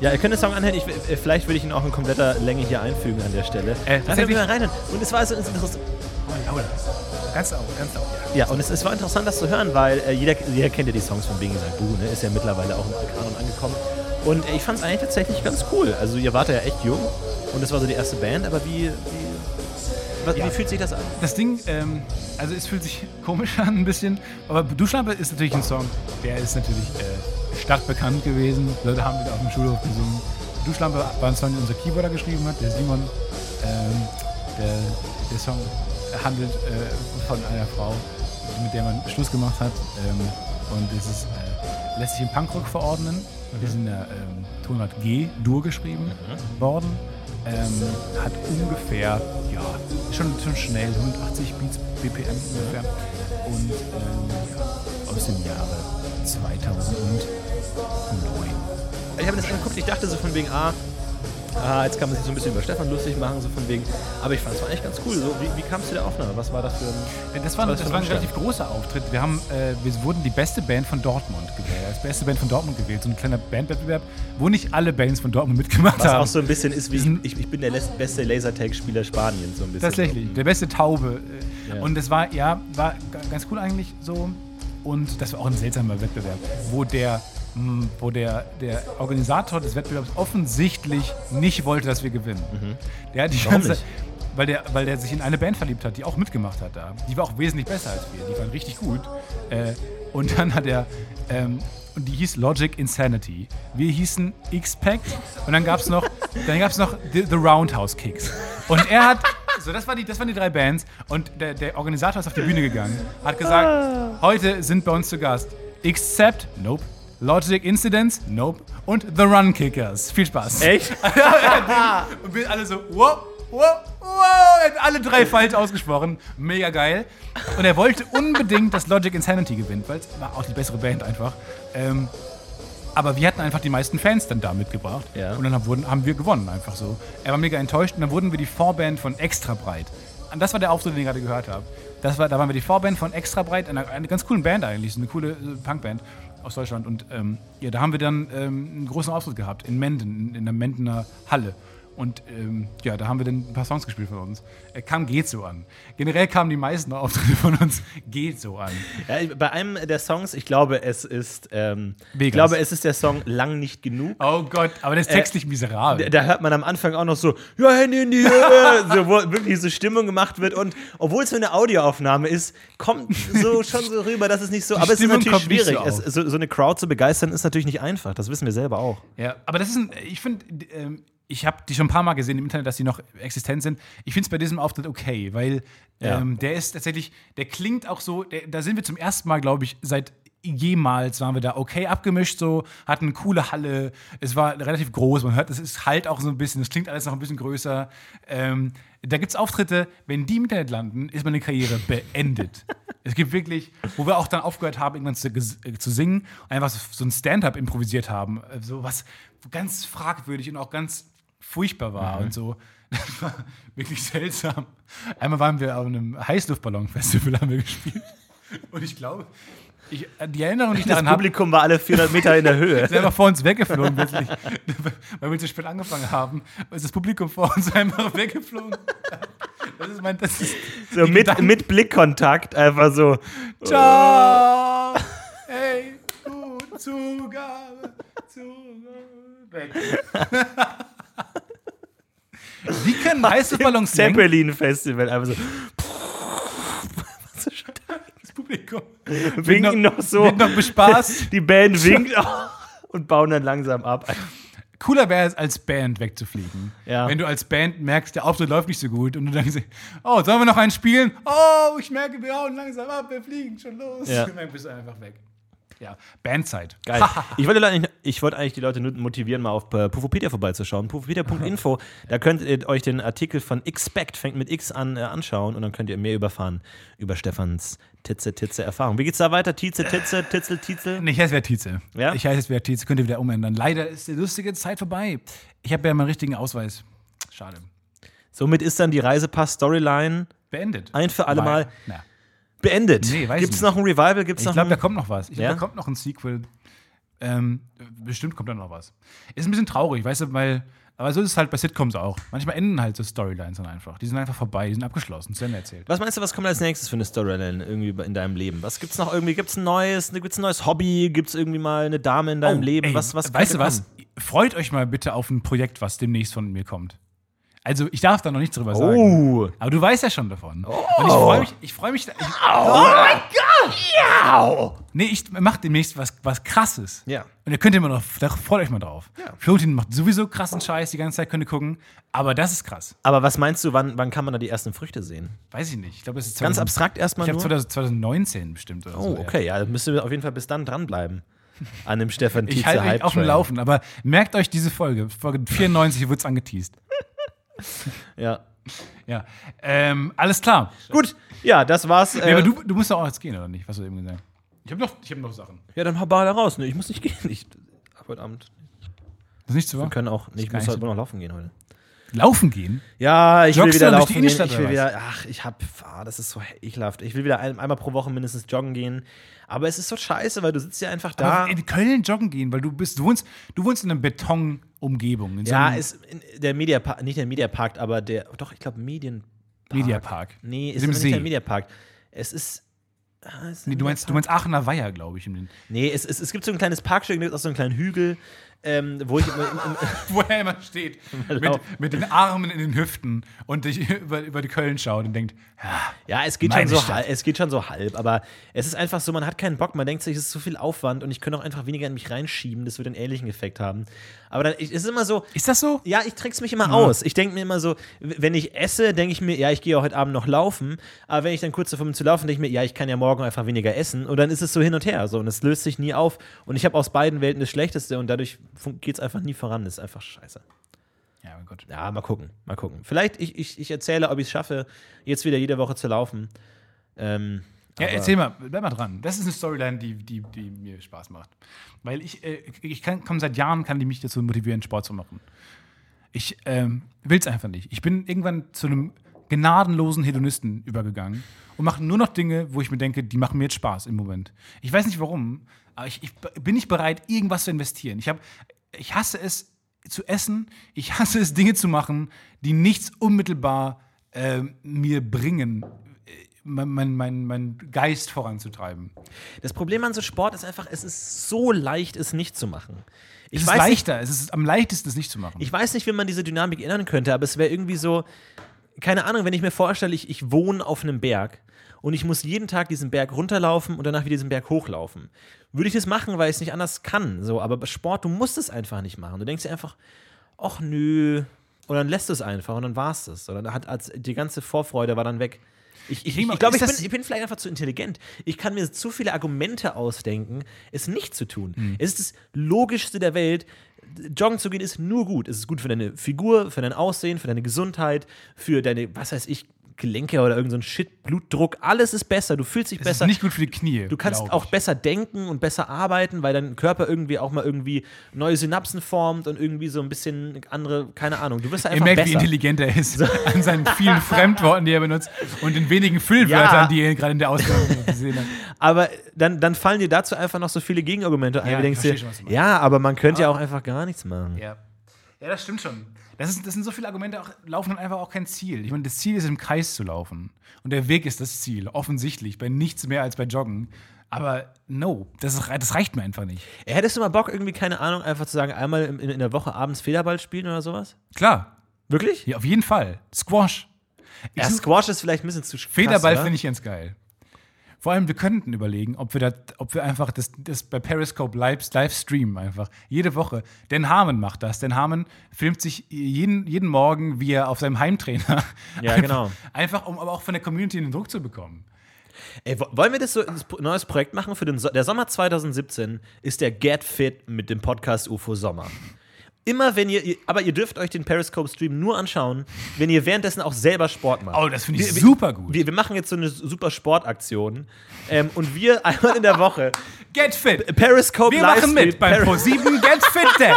Ja, ihr könnt den Song anhören. Ich, äh, vielleicht will ich ihn auch in kompletter Länge hier einfügen an der Stelle. Äh, Lass tatsächlich- mal reinhören. Und es war so interessant. Oh, lauter. Ganz laut, ganz laut. Ja, und es, es war interessant, das zu hören, weil äh, jeder, jeder kennt ja die Songs von Bing St. Boo, ne? Ist ja mittlerweile auch im Kanon angekommen. Und ich fand es eigentlich tatsächlich ganz cool. Also ihr wart ja echt jung und das war so die erste Band, aber wie, wie, was, wie fühlt sich das an? Das Ding, ähm, also es fühlt sich komisch an ein bisschen, aber Duschlampe ist natürlich ein Song, der ist natürlich äh, stadtbekannt gewesen. Leute haben wieder auf dem Schulhof gesungen. Duschlampe war ein Song, den unser Keyboarder geschrieben hat, der Simon. Ähm, der, der Song handelt äh, von einer Frau, mit der man Schluss gemacht hat. Ähm, und es ist, äh, lässt sich im Punkrock verordnen. Wir sind in der ähm, Tonart G, Dur geschrieben worden. Ähm, hat ungefähr, ja, schon, schon schnell, 180 Beats BPM ungefähr. Und ähm, ja, aus dem Jahre 2009. Ich habe das angeguckt, ich dachte so von wegen, ah, ah, jetzt kann man sich so ein bisschen über Stefan lustig machen, so von wegen. Aber ich fand es war eigentlich ganz cool. So, wie, wie kam es zu der Aufnahme? Was war das für ein. Das war, Was das für war ein relativ großer Auftritt. Wir, haben, äh, wir wurden die beste Band von Dortmund gewählt. Als beste Band von Dortmund gewählt. So ein kleiner Bandwettbewerb, wo nicht alle Bands von Dortmund mitgemacht Was haben. auch so ein bisschen ist wie, ich, ich bin der beste Lasertag-Spieler Spaniens, so ein bisschen. Tatsächlich, der beste Taube. Ja. Und das war, ja, war ganz cool eigentlich so. Und das war auch ein seltsamer Wettbewerb, wo der, wo der, der Organisator des Wettbewerbs offensichtlich nicht wollte, dass wir gewinnen. Der hat die Mhm. Ganze weil der, weil der sich in eine Band verliebt hat, die auch mitgemacht hat da. Die war auch wesentlich besser als wir. Die waren richtig gut. Äh, und dann hat er, ähm, und die hieß Logic Insanity. Wir hießen X-Pact und dann gab es noch, dann gab's noch The, The Roundhouse Kicks. Und er hat, so das, war die, das waren die drei Bands und der, der Organisator ist auf die Bühne gegangen, hat gesagt, heute sind bei uns zu Gast Except, nope, Logic Incidents, nope, und The Run Kickers. Viel Spaß. Echt? Und wir alle so, wow, wow, wow. Alle drei falsch ausgesprochen. Mega geil. Und er wollte unbedingt, dass Logic Insanity gewinnt, weil es war auch die bessere Band einfach. Ähm, aber wir hatten einfach die meisten Fans dann da mitgebracht. Ja. Und dann haben, wurden, haben wir gewonnen, einfach so. Er war mega enttäuscht und dann wurden wir die Vorband von Extra Breit. Und das war der Auftritt, den ich gerade gehört habe. Das war, da waren wir die Vorband von Extra Breit, einer, einer ganz coolen Band eigentlich, so eine coole äh, Punkband aus Deutschland. Und ähm, ja, da haben wir dann ähm, einen großen Auftritt gehabt in Menden, in, in der Mendener Halle. Und ähm, ja, da haben wir dann ein paar Songs gespielt von uns. Äh, kam Geht so an. Generell kamen die meisten Auftritte von uns Geht so an. Ja, bei einem der Songs, ich glaube, es ist, ähm, ich glaube, es ist der Song Lang nicht genug. Oh Gott, aber der ist textlich miserabel. Da, da hört man am Anfang auch noch so, ja, Hände in die Höhe, so, wo wirklich so Stimmung gemacht wird. Und obwohl es nur eine Audioaufnahme ist, kommt so schon so rüber, dass es nicht so, Die aber es ist Stimmung natürlich schwierig. so es, so, so eine Crowd zu begeistern ist natürlich nicht einfach. Das wissen wir selber auch. Ja, aber das ist ein, ich finde, ähm, ich habe die schon ein paar Mal gesehen im Internet, dass die noch existent sind. Ich finde es bei diesem Auftritt okay, weil Ja. ähm, der ist tatsächlich, der klingt auch so, der, da sind wir zum ersten Mal, glaube ich, seit jemals waren wir da okay abgemischt, so, hatten eine coole Halle, es war relativ groß, man hört, es ist halt auch so ein bisschen, es klingt alles noch ein bisschen größer. Ähm, da gibt es Auftritte, wenn die im Internet landen, ist meine Karriere beendet. es gibt wirklich, wo wir auch dann aufgehört haben, irgendwann zu, äh, zu singen einfach so, so ein Stand-up improvisiert haben, so was ganz fragwürdig und auch ganz furchtbar war und so. Das war wirklich seltsam. Einmal waren wir auf einem Heißluftballon-Festival, haben wir gespielt. Und ich glaube, ich, die Erinnerung, die ich Das daran habe, Publikum war alle 400 Meter in der Höhe. ist einfach vor uns weggeflogen plötzlich, weil wir zu spät angefangen haben. Ist das Publikum vor uns einfach weggeflogen. Das ist mein, das ist So mit, Gedanken- mit Blickkontakt, einfach so. Ciao! Hey, du Zugabe, Zugabe. Weg. Wie können Heißluftballons senken? Zeppelin-Festival, einfach so. Das Publikum Winken noch so. wird noch bespaßt. Die Band winkt und bauen dann langsam ab. Cooler wäre es, als Band wegzufliegen. Ja. Wenn du als Band merkst, der Auftritt läuft nicht so gut und du dann sagst, oh, sollen wir noch einen spielen? Oh, ich merke, wir hauen langsam ab, wir fliegen schon los. Ja. Und dann bist du einfach weg. Ja, Bandzeit. Geil. Ich wollte, eigentlich- ich wollte eigentlich die Leute motivieren, mal auf äh, Pufopedia vorbeizuschauen. Pufopedia.info, da könnt ihr euch den Artikel von Expect, fängt mit X an, äh, anschauen und dann könnt ihr mehr überfahren über Stefans Titze, Titze Erfahrung. Wie geht's da weiter? Tietze, Titze, Titzel, Titzel? Nee, ich heiße Vertize. Ja? Ich heiße Vertize, könnt ihr wieder umändern. Leider ist die lustige Zeit vorbei. Ich habe ja meinen richtigen Ausweis. Schade. Somit ist dann die Reisepass-Storyline Beendet. ein für alle Mal Na, beendet. Nee, Gibt's ich noch ein Revival? Gibt's ich glaube, da kommt noch was. Ich glaube, Ja? da kommt noch ein Sequel. Ähm, bestimmt kommt da noch was. Ist ein bisschen traurig, weißt du, weil. Aber so ist es halt bei Sitcoms auch. Manchmal enden halt so Storylines dann einfach. Die sind einfach vorbei, die sind abgeschlossen, zu Ende erzählt. Was meinst du, was kommt als nächstes für eine Storyline irgendwie in deinem Leben? Was gibt's noch irgendwie? Gibt's ein neues, gibt's ein neues Hobby? Gibt's irgendwie mal eine Dame in deinem Leben? Oh, ey, was, was weißt du was? Freut euch mal bitte auf ein Projekt, was demnächst von mir kommt. Also, ich darf da noch nichts drüber sagen. Oh. Aber du weißt ja schon davon. Und ich freue mich, ich freue mich. da- Ich, Oh mein Gott! Ja! nee, ich mach demnächst was, was krasses. Ja. Und ihr könnt immer noch, da freut euch mal drauf. Ja. Florentin macht sowieso krassen Scheiß, die ganze Zeit könnt ihr gucken. Aber das ist krass. Aber was meinst du, wann, wann kann man da die ersten Früchte sehen? Weiß ich nicht. Ich glaube, es ist Ganz 2000 abstrakt erstmal Ich habe nur? 2019 bestimmt oder so. Oh, ja. okay, ja, dann müsst ihr auf jeden Fall bis dann dranbleiben. An dem Stefan Ich Tietze halte euch Hype auf dem. Laufen, aber merkt euch diese Folge. Folge 94 wird es angeteased. Ja. Ja. Ähm, alles klar. Gut, ja, das war's. Nee, Äh, aber du, du musst doch auch jetzt gehen, oder nicht? Was du eben gesagt hast. Ich habe noch, ich hab noch Sachen. Ja, dann hau da raus. Ne? Ich muss nicht gehen. Ich hab heute Abend. Das ist nicht so Wir wahr? können auch. Nee, ich muss nicht heute noch laufen gehen heute. Laufen gehen? Ja, ich will Joggst wieder durch die laufen gehen. Innenstadt Ich will wieder. Ach, ich hab. Ah, das ist so ekelhaft. Ich will wieder ein, einmal pro Woche mindestens joggen gehen. Aber es ist so scheiße, weil du sitzt ja einfach da. Aber in Köln joggen gehen, weil du bist, du wohnst, du wohnst in einer Betonumgebung. In so ja, ist der Mediapark, nicht der Mediapark, aber der. Doch, ich glaube Medienpark. Mediapark. Nee, ist nicht der Mediapark. Es ist. ah, Nee, du meinst, du meinst Aachener Weiher, glaube ich. Nee, es, es, es gibt so ein kleines Parkstück, gibt auch so einen kleinen Hügel, ähm, wo ich immer, im, im, Wo er immer steht. mit, mit den Armen in den Hüften und dich über, über die Köln schaut und denkt, ja, Ja, es geht, schon so, halb, es geht schon so halb, aber es ist einfach so, man hat keinen Bock, man denkt sich, es ist zu viel Aufwand und ich könnte auch einfach weniger in mich reinschieben, das würde einen ähnlichen Effekt haben. Aber dann ist immer so, ist das so? ja, ich trick's mich immer aus. Ich denke mir immer so, wenn ich esse, denke ich mir, ja, ich gehe auch heute Abend noch laufen, aber wenn ich dann kurz davor bin zu laufen, denke ich mir, ja, ich kann ja morgen einfach weniger essen und dann ist es so hin und her so und es löst sich nie auf und ich habe aus beiden Welten das Schlechteste und dadurch geht es einfach nie voran, das ist einfach scheiße. Ja, mein Gott. Ja, mal gucken, mal gucken. Vielleicht, ich, ich, ich erzähle, ob ich es schaffe, jetzt wieder jede Woche zu laufen. Ähm, Ja, aber- erzähl mal, bleib mal dran. Das ist eine Storyline, die, die, die mir Spaß macht. Weil ich, äh, ich kann, komm seit Jahren, kann die mich dazu motivieren, Sport zu machen. Ich ähm, will es einfach nicht. Ich bin irgendwann zu einem gnadenlosen Hedonisten übergegangen und mache nur noch Dinge, wo ich mir denke, die machen mir jetzt Spaß im Moment. Ich weiß nicht warum, aber ich, ich bin nicht bereit, irgendwas zu investieren. Ich, hab, ich hasse es zu essen, ich hasse es, Dinge zu machen, die nichts unmittelbar ähm, mir bringen, äh, mein, mein, mein, Geist voranzutreiben. Das Problem an so Sport ist einfach, es ist so leicht, es nicht zu machen. Ich Es ist weiß, nicht, leichter, es ist am leichtesten, es nicht zu machen. ich weiß nicht, wie man diese Dynamik ändern könnte, aber es wäre irgendwie so, keine Ahnung, wenn ich mir vorstelle, ich, ich wohne auf einem Berg und ich muss jeden Tag diesen Berg runterlaufen und danach wieder diesen Berg hochlaufen. Würde ich das machen, weil ich es nicht anders kann. So, aber bei Sport, du musst es einfach nicht machen. Du denkst dir einfach, ach nö. Und dann lässt du es einfach und dann war es das. Oder dann hat als die ganze Vorfreude war dann weg. Ich, ich, ich, ich glaube, ich bin, ich bin vielleicht einfach zu intelligent. Ich kann mir zu viele Argumente ausdenken, es nicht zu tun. Hm. Es ist das Logischste der Welt. Joggen zu gehen ist nur gut. Es ist gut für deine Figur, für dein Aussehen, für deine Gesundheit, für deine, was weiß ich, Gelenke oder irgendein so Shit, Blutdruck. Alles ist besser. Du fühlst dich es besser. ist nicht gut für die Knie. Du kannst auch besser denken und besser arbeiten, weil dein Körper irgendwie auch mal irgendwie neue Synapsen formt und irgendwie so ein bisschen andere, keine Ahnung. Du wirst einfach merkt, wie besser. intelligent er ist an seinen vielen Fremdworten, die er benutzt und den wenigen Füllwörtern, Ja. die er gerade in der Ausgabe gesehen hat. Aber dann, dann fallen dir dazu einfach noch so viele Gegenargumente ein. Ja, wie du denkst dir, ja, aber man könnte ja auch einfach gar nichts machen. Ja. Ja, das stimmt schon. Das, ist, das sind so viele Argumente, auch, laufen dann einfach auch kein Ziel. Ich meine, das Ziel ist im Kreis zu laufen. Und der Weg ist das Ziel, offensichtlich, bei nichts mehr als bei Joggen. Aber no, das, ist, das reicht mir einfach nicht. Hättest du mal Bock, irgendwie, keine Ahnung, einfach zu sagen, einmal in, in der Woche abends Federball spielen oder sowas? Klar, Wirklich? ja, auf jeden Fall. Squash. Ich Ja, Squash ist vielleicht ein bisschen zu krass, Federball finde ich ganz geil. Vor allem, wir könnten überlegen, ob wir, das, ob wir einfach das, das bei Periscope live, live streamen einfach. Jede Woche. Dan Harmon macht das. Dan Harmon filmt sich jeden, jeden Morgen, wie er auf seinem Heimtrainer. Ja, einfach, genau. Einfach, um aber auch von der Community den Druck zu bekommen. Ey, wo- wollen wir das so ein neues Projekt machen für den so der Sommer 2017 ist der Get Fit mit dem Podcast UFO Sommer. Immer wenn ihr, aber ihr dürft euch den Periscope Stream nur anschauen, wenn ihr währenddessen auch selber Sport macht. Oh, das finde ich Wir- super gut. Wir, wir machen jetzt so eine super Sportaktion ähm, und wir einmal in der Woche Get fit! Periscope Wir machen mit beim Peri- Pro7 Get Fit Day.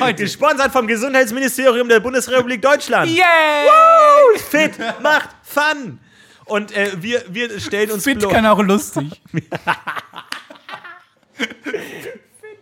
Heute. Gesponsert vom Gesundheitsministerium der Bundesrepublik Deutschland. Yay! Woo! Fit macht Fun. Und äh, wir, wir stellen uns Fit kann auch lustig.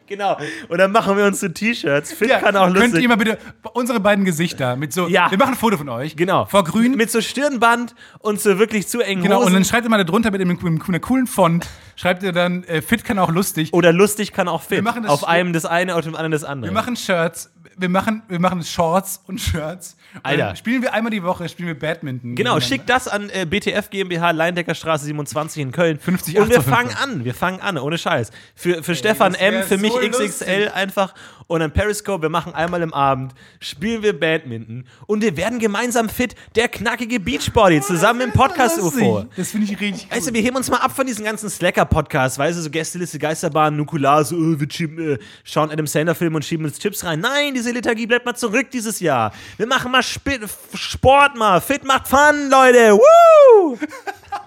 Genau. Und dann machen wir uns so T-Shirts. Fit Ja, kann auch Könnt lustig. ihr mal bitte unsere beiden Gesichter mit so. Ja. Wir machen ein Foto von euch. Genau. Vor grün. Mit so Stirnband und so wirklich zu engen Genau, Hosen. und dann schreibt ihr mal da drunter mit, dem, mit einer coolen Font, schreibt ihr dann, äh, fit kann auch lustig. Oder lustig kann auch fit. machen das auf einem das eine, auf dem anderen das andere. Wir machen Shirts, wir machen, wir machen Shorts und Shirts. Und Alter. Dann spielen wir einmal die Woche, spielen wir Badminton. Genau, schickt das an äh, BTF GmbH Leindeckerstraße 27 in Köln. 50, Und wir 8, fangen an, wir fangen an, ohne Scheiß. Für, für Stefan das wär M, für mich so XXL lustig. einfach. Und dann Periscope, wir machen einmal im Abend, spielen wir Badminton. Und wir werden gemeinsam fit, der knackige Beachbody, zusammen im Podcast UFO. Lustig. Das finde ich richtig Weißt du, wir heben uns mal ab von diesen ganzen Slacker-Podcasts, weißt du, so Gästeliste, Geisterbahn, Nukular, so, wir schieben, äh, schauen Adam Sandler-Film und schieben uns Chips rein. Nein, diese Liturgie bleibt mal zurück dieses Jahr. Wir machen mal Sp Sport mal. Fit macht Fun, Leute. Woo!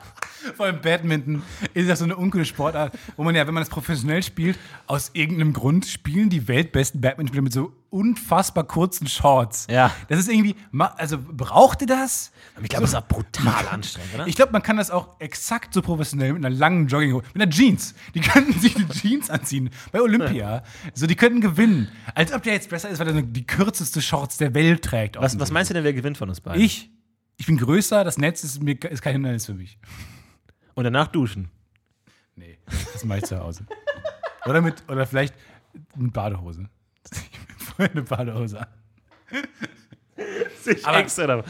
Vor allem Badminton ist ja so eine uncoole Sportart, wo man ja, wenn man das professionell spielt, aus irgendeinem Grund spielen die weltbesten Badmintonspieler mit so unfassbar kurzen Shorts. Ja. Das ist irgendwie, also braucht ihr das? Ich glaube, das ist auch brutal anstrengend, oder? Ich glaube, man kann das auch exakt so professionell mit einer langen Jogginghose, mit einer Jeans. Die könnten sich eine Jeans anziehen bei Olympia. So, die könnten gewinnen. Als ob der jetzt besser ist, weil er so die kürzeste Shorts der Welt trägt. was, was meinst du denn, wer gewinnt von uns beiden? Ich. Ich bin größer, das Netz ist, mir, ist kein Hindernis für mich. Und danach duschen. Nee, das mache ich zu Hause. Oder mit, oder vielleicht mit Badehose. Ich mir vorher eine Badehose an. Sich Aber- extra da-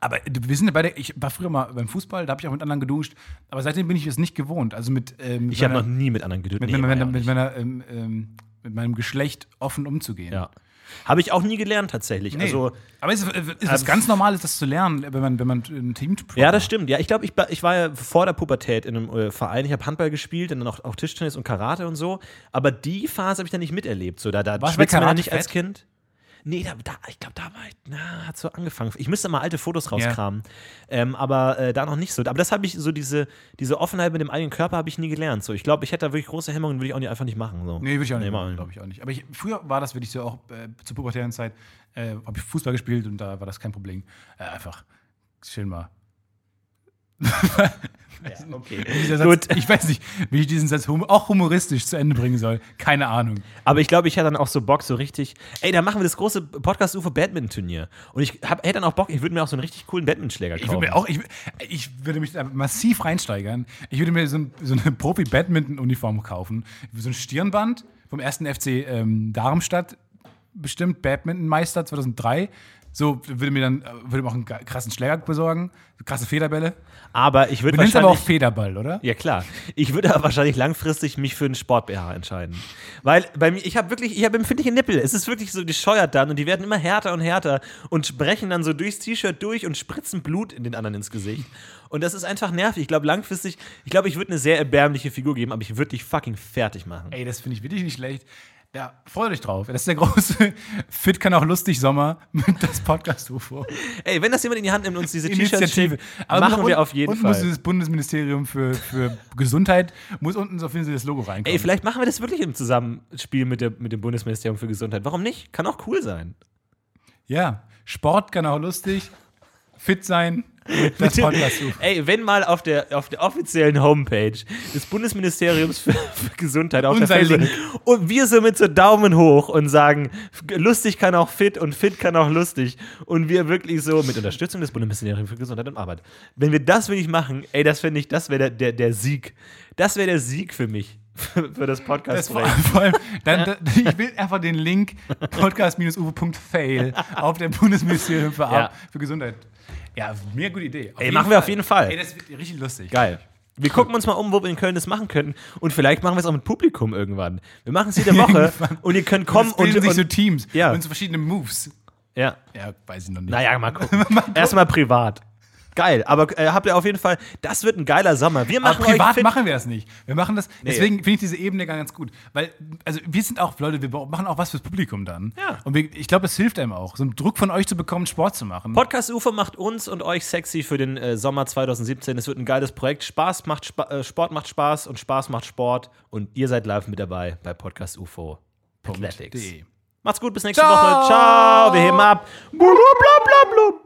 Aber wir sind ja beide, ich war früher mal beim Fußball, da habe ich auch mit anderen geduscht, aber seitdem bin ich es nicht gewohnt. Also mit, ähm, Ich habe noch nie mit anderen geduscht. mit, Nee, mit, meiner, mit, nicht. meiner, ähm, ähm, mit meinem Geschlecht offen umzugehen. Ja. Habe ich auch nie gelernt, tatsächlich. Nee. Also, aber ist, ist was also- ganz Normales, das zu lernen, wenn man, wenn man ein Team ja, das stimmt. Ja, ich glaube, ich, ich war ja vor der Pubertät in einem äh, Verein. Ich habe Handball gespielt und dann auch, auch Tischtennis und Karate und so. Aber die Phase habe ich dann nicht miterlebt. So, da da Warst schwitzt man ja nicht als fett? Kind. Nee, da, da, ich glaube, da war ich, na, hat so angefangen. Ich müsste mal alte Fotos rauskramen. Ähm, aber äh, da noch nicht so. Aber das habe ich, so diese, diese Offenheit mit dem eigenen Körper habe ich nie gelernt. So, ich glaube, ich hätte da wirklich große Hemmungen, würde ich auch nicht, einfach nicht machen. So. Nee, würde ich auch nicht Nee, machen, glaube ich auch nicht. Aber ich, früher war das wirklich so, auch äh, zur pubertären Zeit, äh, habe ich Fußball gespielt und da war das kein Problem. Äh, einfach chill mal. okay. Dieser Satz, Gut. Ich weiß nicht, wie ich diesen Satz hum auch humoristisch zu Ende bringen soll. Keine Ahnung. Aber ich glaube, ich hätte dann auch so Bock, so richtig. Ey, da machen wir das große Podcast-UFO Badminton-Turnier. Und ich hab, hätte dann auch Bock, ich würde mir auch so einen richtig coolen Badmintonschläger Ich kaufen. würde, mir auch, ich, ich würde mich da massiv reinsteigern. Ich würde mir so, ein, so eine Profi-Badminton-Uniform kaufen. So ein Stirnband vom ersten FC ähm, Darmstadt, bestimmt Badminton-Meister 2003. So würde mir dann äh, würde mir auch einen krassen Schläger besorgen, krasse Federbälle. aber ich würde Du nennst aber auch wahrscheinlich. Federball, oder? ja, klar. Ich würde aber wahrscheinlich langfristig mich für einen Sport-BH entscheiden. Weil bei mir, ich habe wirklich, ich habe empfindliche Nippel. Es ist wirklich so, die scheuert dann und die werden immer härter und härter und brechen dann so durchs T-Shirt durch und spritzen Blut in den anderen ins Gesicht. Und das ist einfach nervig. Ich glaube, langfristig, ich glaube, ich würde eine sehr erbärmliche Figur geben, aber ich würde dich fucking fertig machen. Ey, das finde ich wirklich nicht schlecht. Ja, freut euch drauf. Das ist der große Fit kann auch lustig Sommer mit das Podcast-UFO. Ey, wenn das jemand in die Hand nimmt und uns diese T-Shirts Initiative. schickt, machen wir auf jeden und muss Fall. das Bundesministerium für, für Gesundheit, muss unten so auf jeden Fall das Logo reinkommen. Ey, vielleicht machen wir das wirklich im Zusammenspiel mit, der, mit dem Bundesministerium für Gesundheit. Warum nicht? Kann auch cool sein. Ja, Sport kann auch lustig, fit sein, das UFO. Ey, wenn mal auf der, auf der offiziellen Homepage des Bundesministeriums für, für Gesundheit auf Unser der Link. und wir so mit so Daumen hoch und sagen, lustig kann auch fit und fit kann auch lustig und wir wirklich so mit Unterstützung des Bundesministeriums für Gesundheit und Arbeit. Wenn wir das wirklich machen, ey, das finde ich, das wäre der, der, der Sieg. Das wäre der Sieg für mich, für, das podcast Das vor, vor allem, dann, dann, ich will einfach den Link podcast-uwe.fail auf dem Bundesministerium für, Ja. für Gesundheit. Ja, mega gute Idee. Auf Ey, machen wir auf jeden Fall. Ey, das wird richtig lustig. Geil. Wir gucken uns mal um, wo wir in Köln das machen könnten. Und vielleicht machen wir es auch mit Publikum irgendwann. Wir machen es jede Woche und ihr könnt Kommen und, und, sich so Teams Ja. und so verschiedene Moves. ja. Ja, weiß ich noch nicht. Naja, mal gucken. Erstmal privat. Geil, aber äh, habt ihr auf jeden Fall, das wird ein geiler Sommer. Wir machen Aber privat machen wir das nicht. Wir machen das, deswegen finde ich diese Ebene ganz gut. Weil, also wir sind auch, Leute, wir machen auch was fürs Publikum dann. Ja. Und wir, ich glaube, es hilft einem auch, so einen Druck von euch zu bekommen, Sport zu machen. Podcast UFO macht uns und euch sexy für den äh, Sommer 2017. Es wird ein geiles Projekt. Spaß macht Spa äh, Sport macht Spaß und Spaß macht Sport. Und ihr seid live mit dabei bei Podcast UFO Athletics. De. Macht's gut, bis nächste Ciao. Woche. Ciao, wir heben ab. Blub, blub, blub, blub.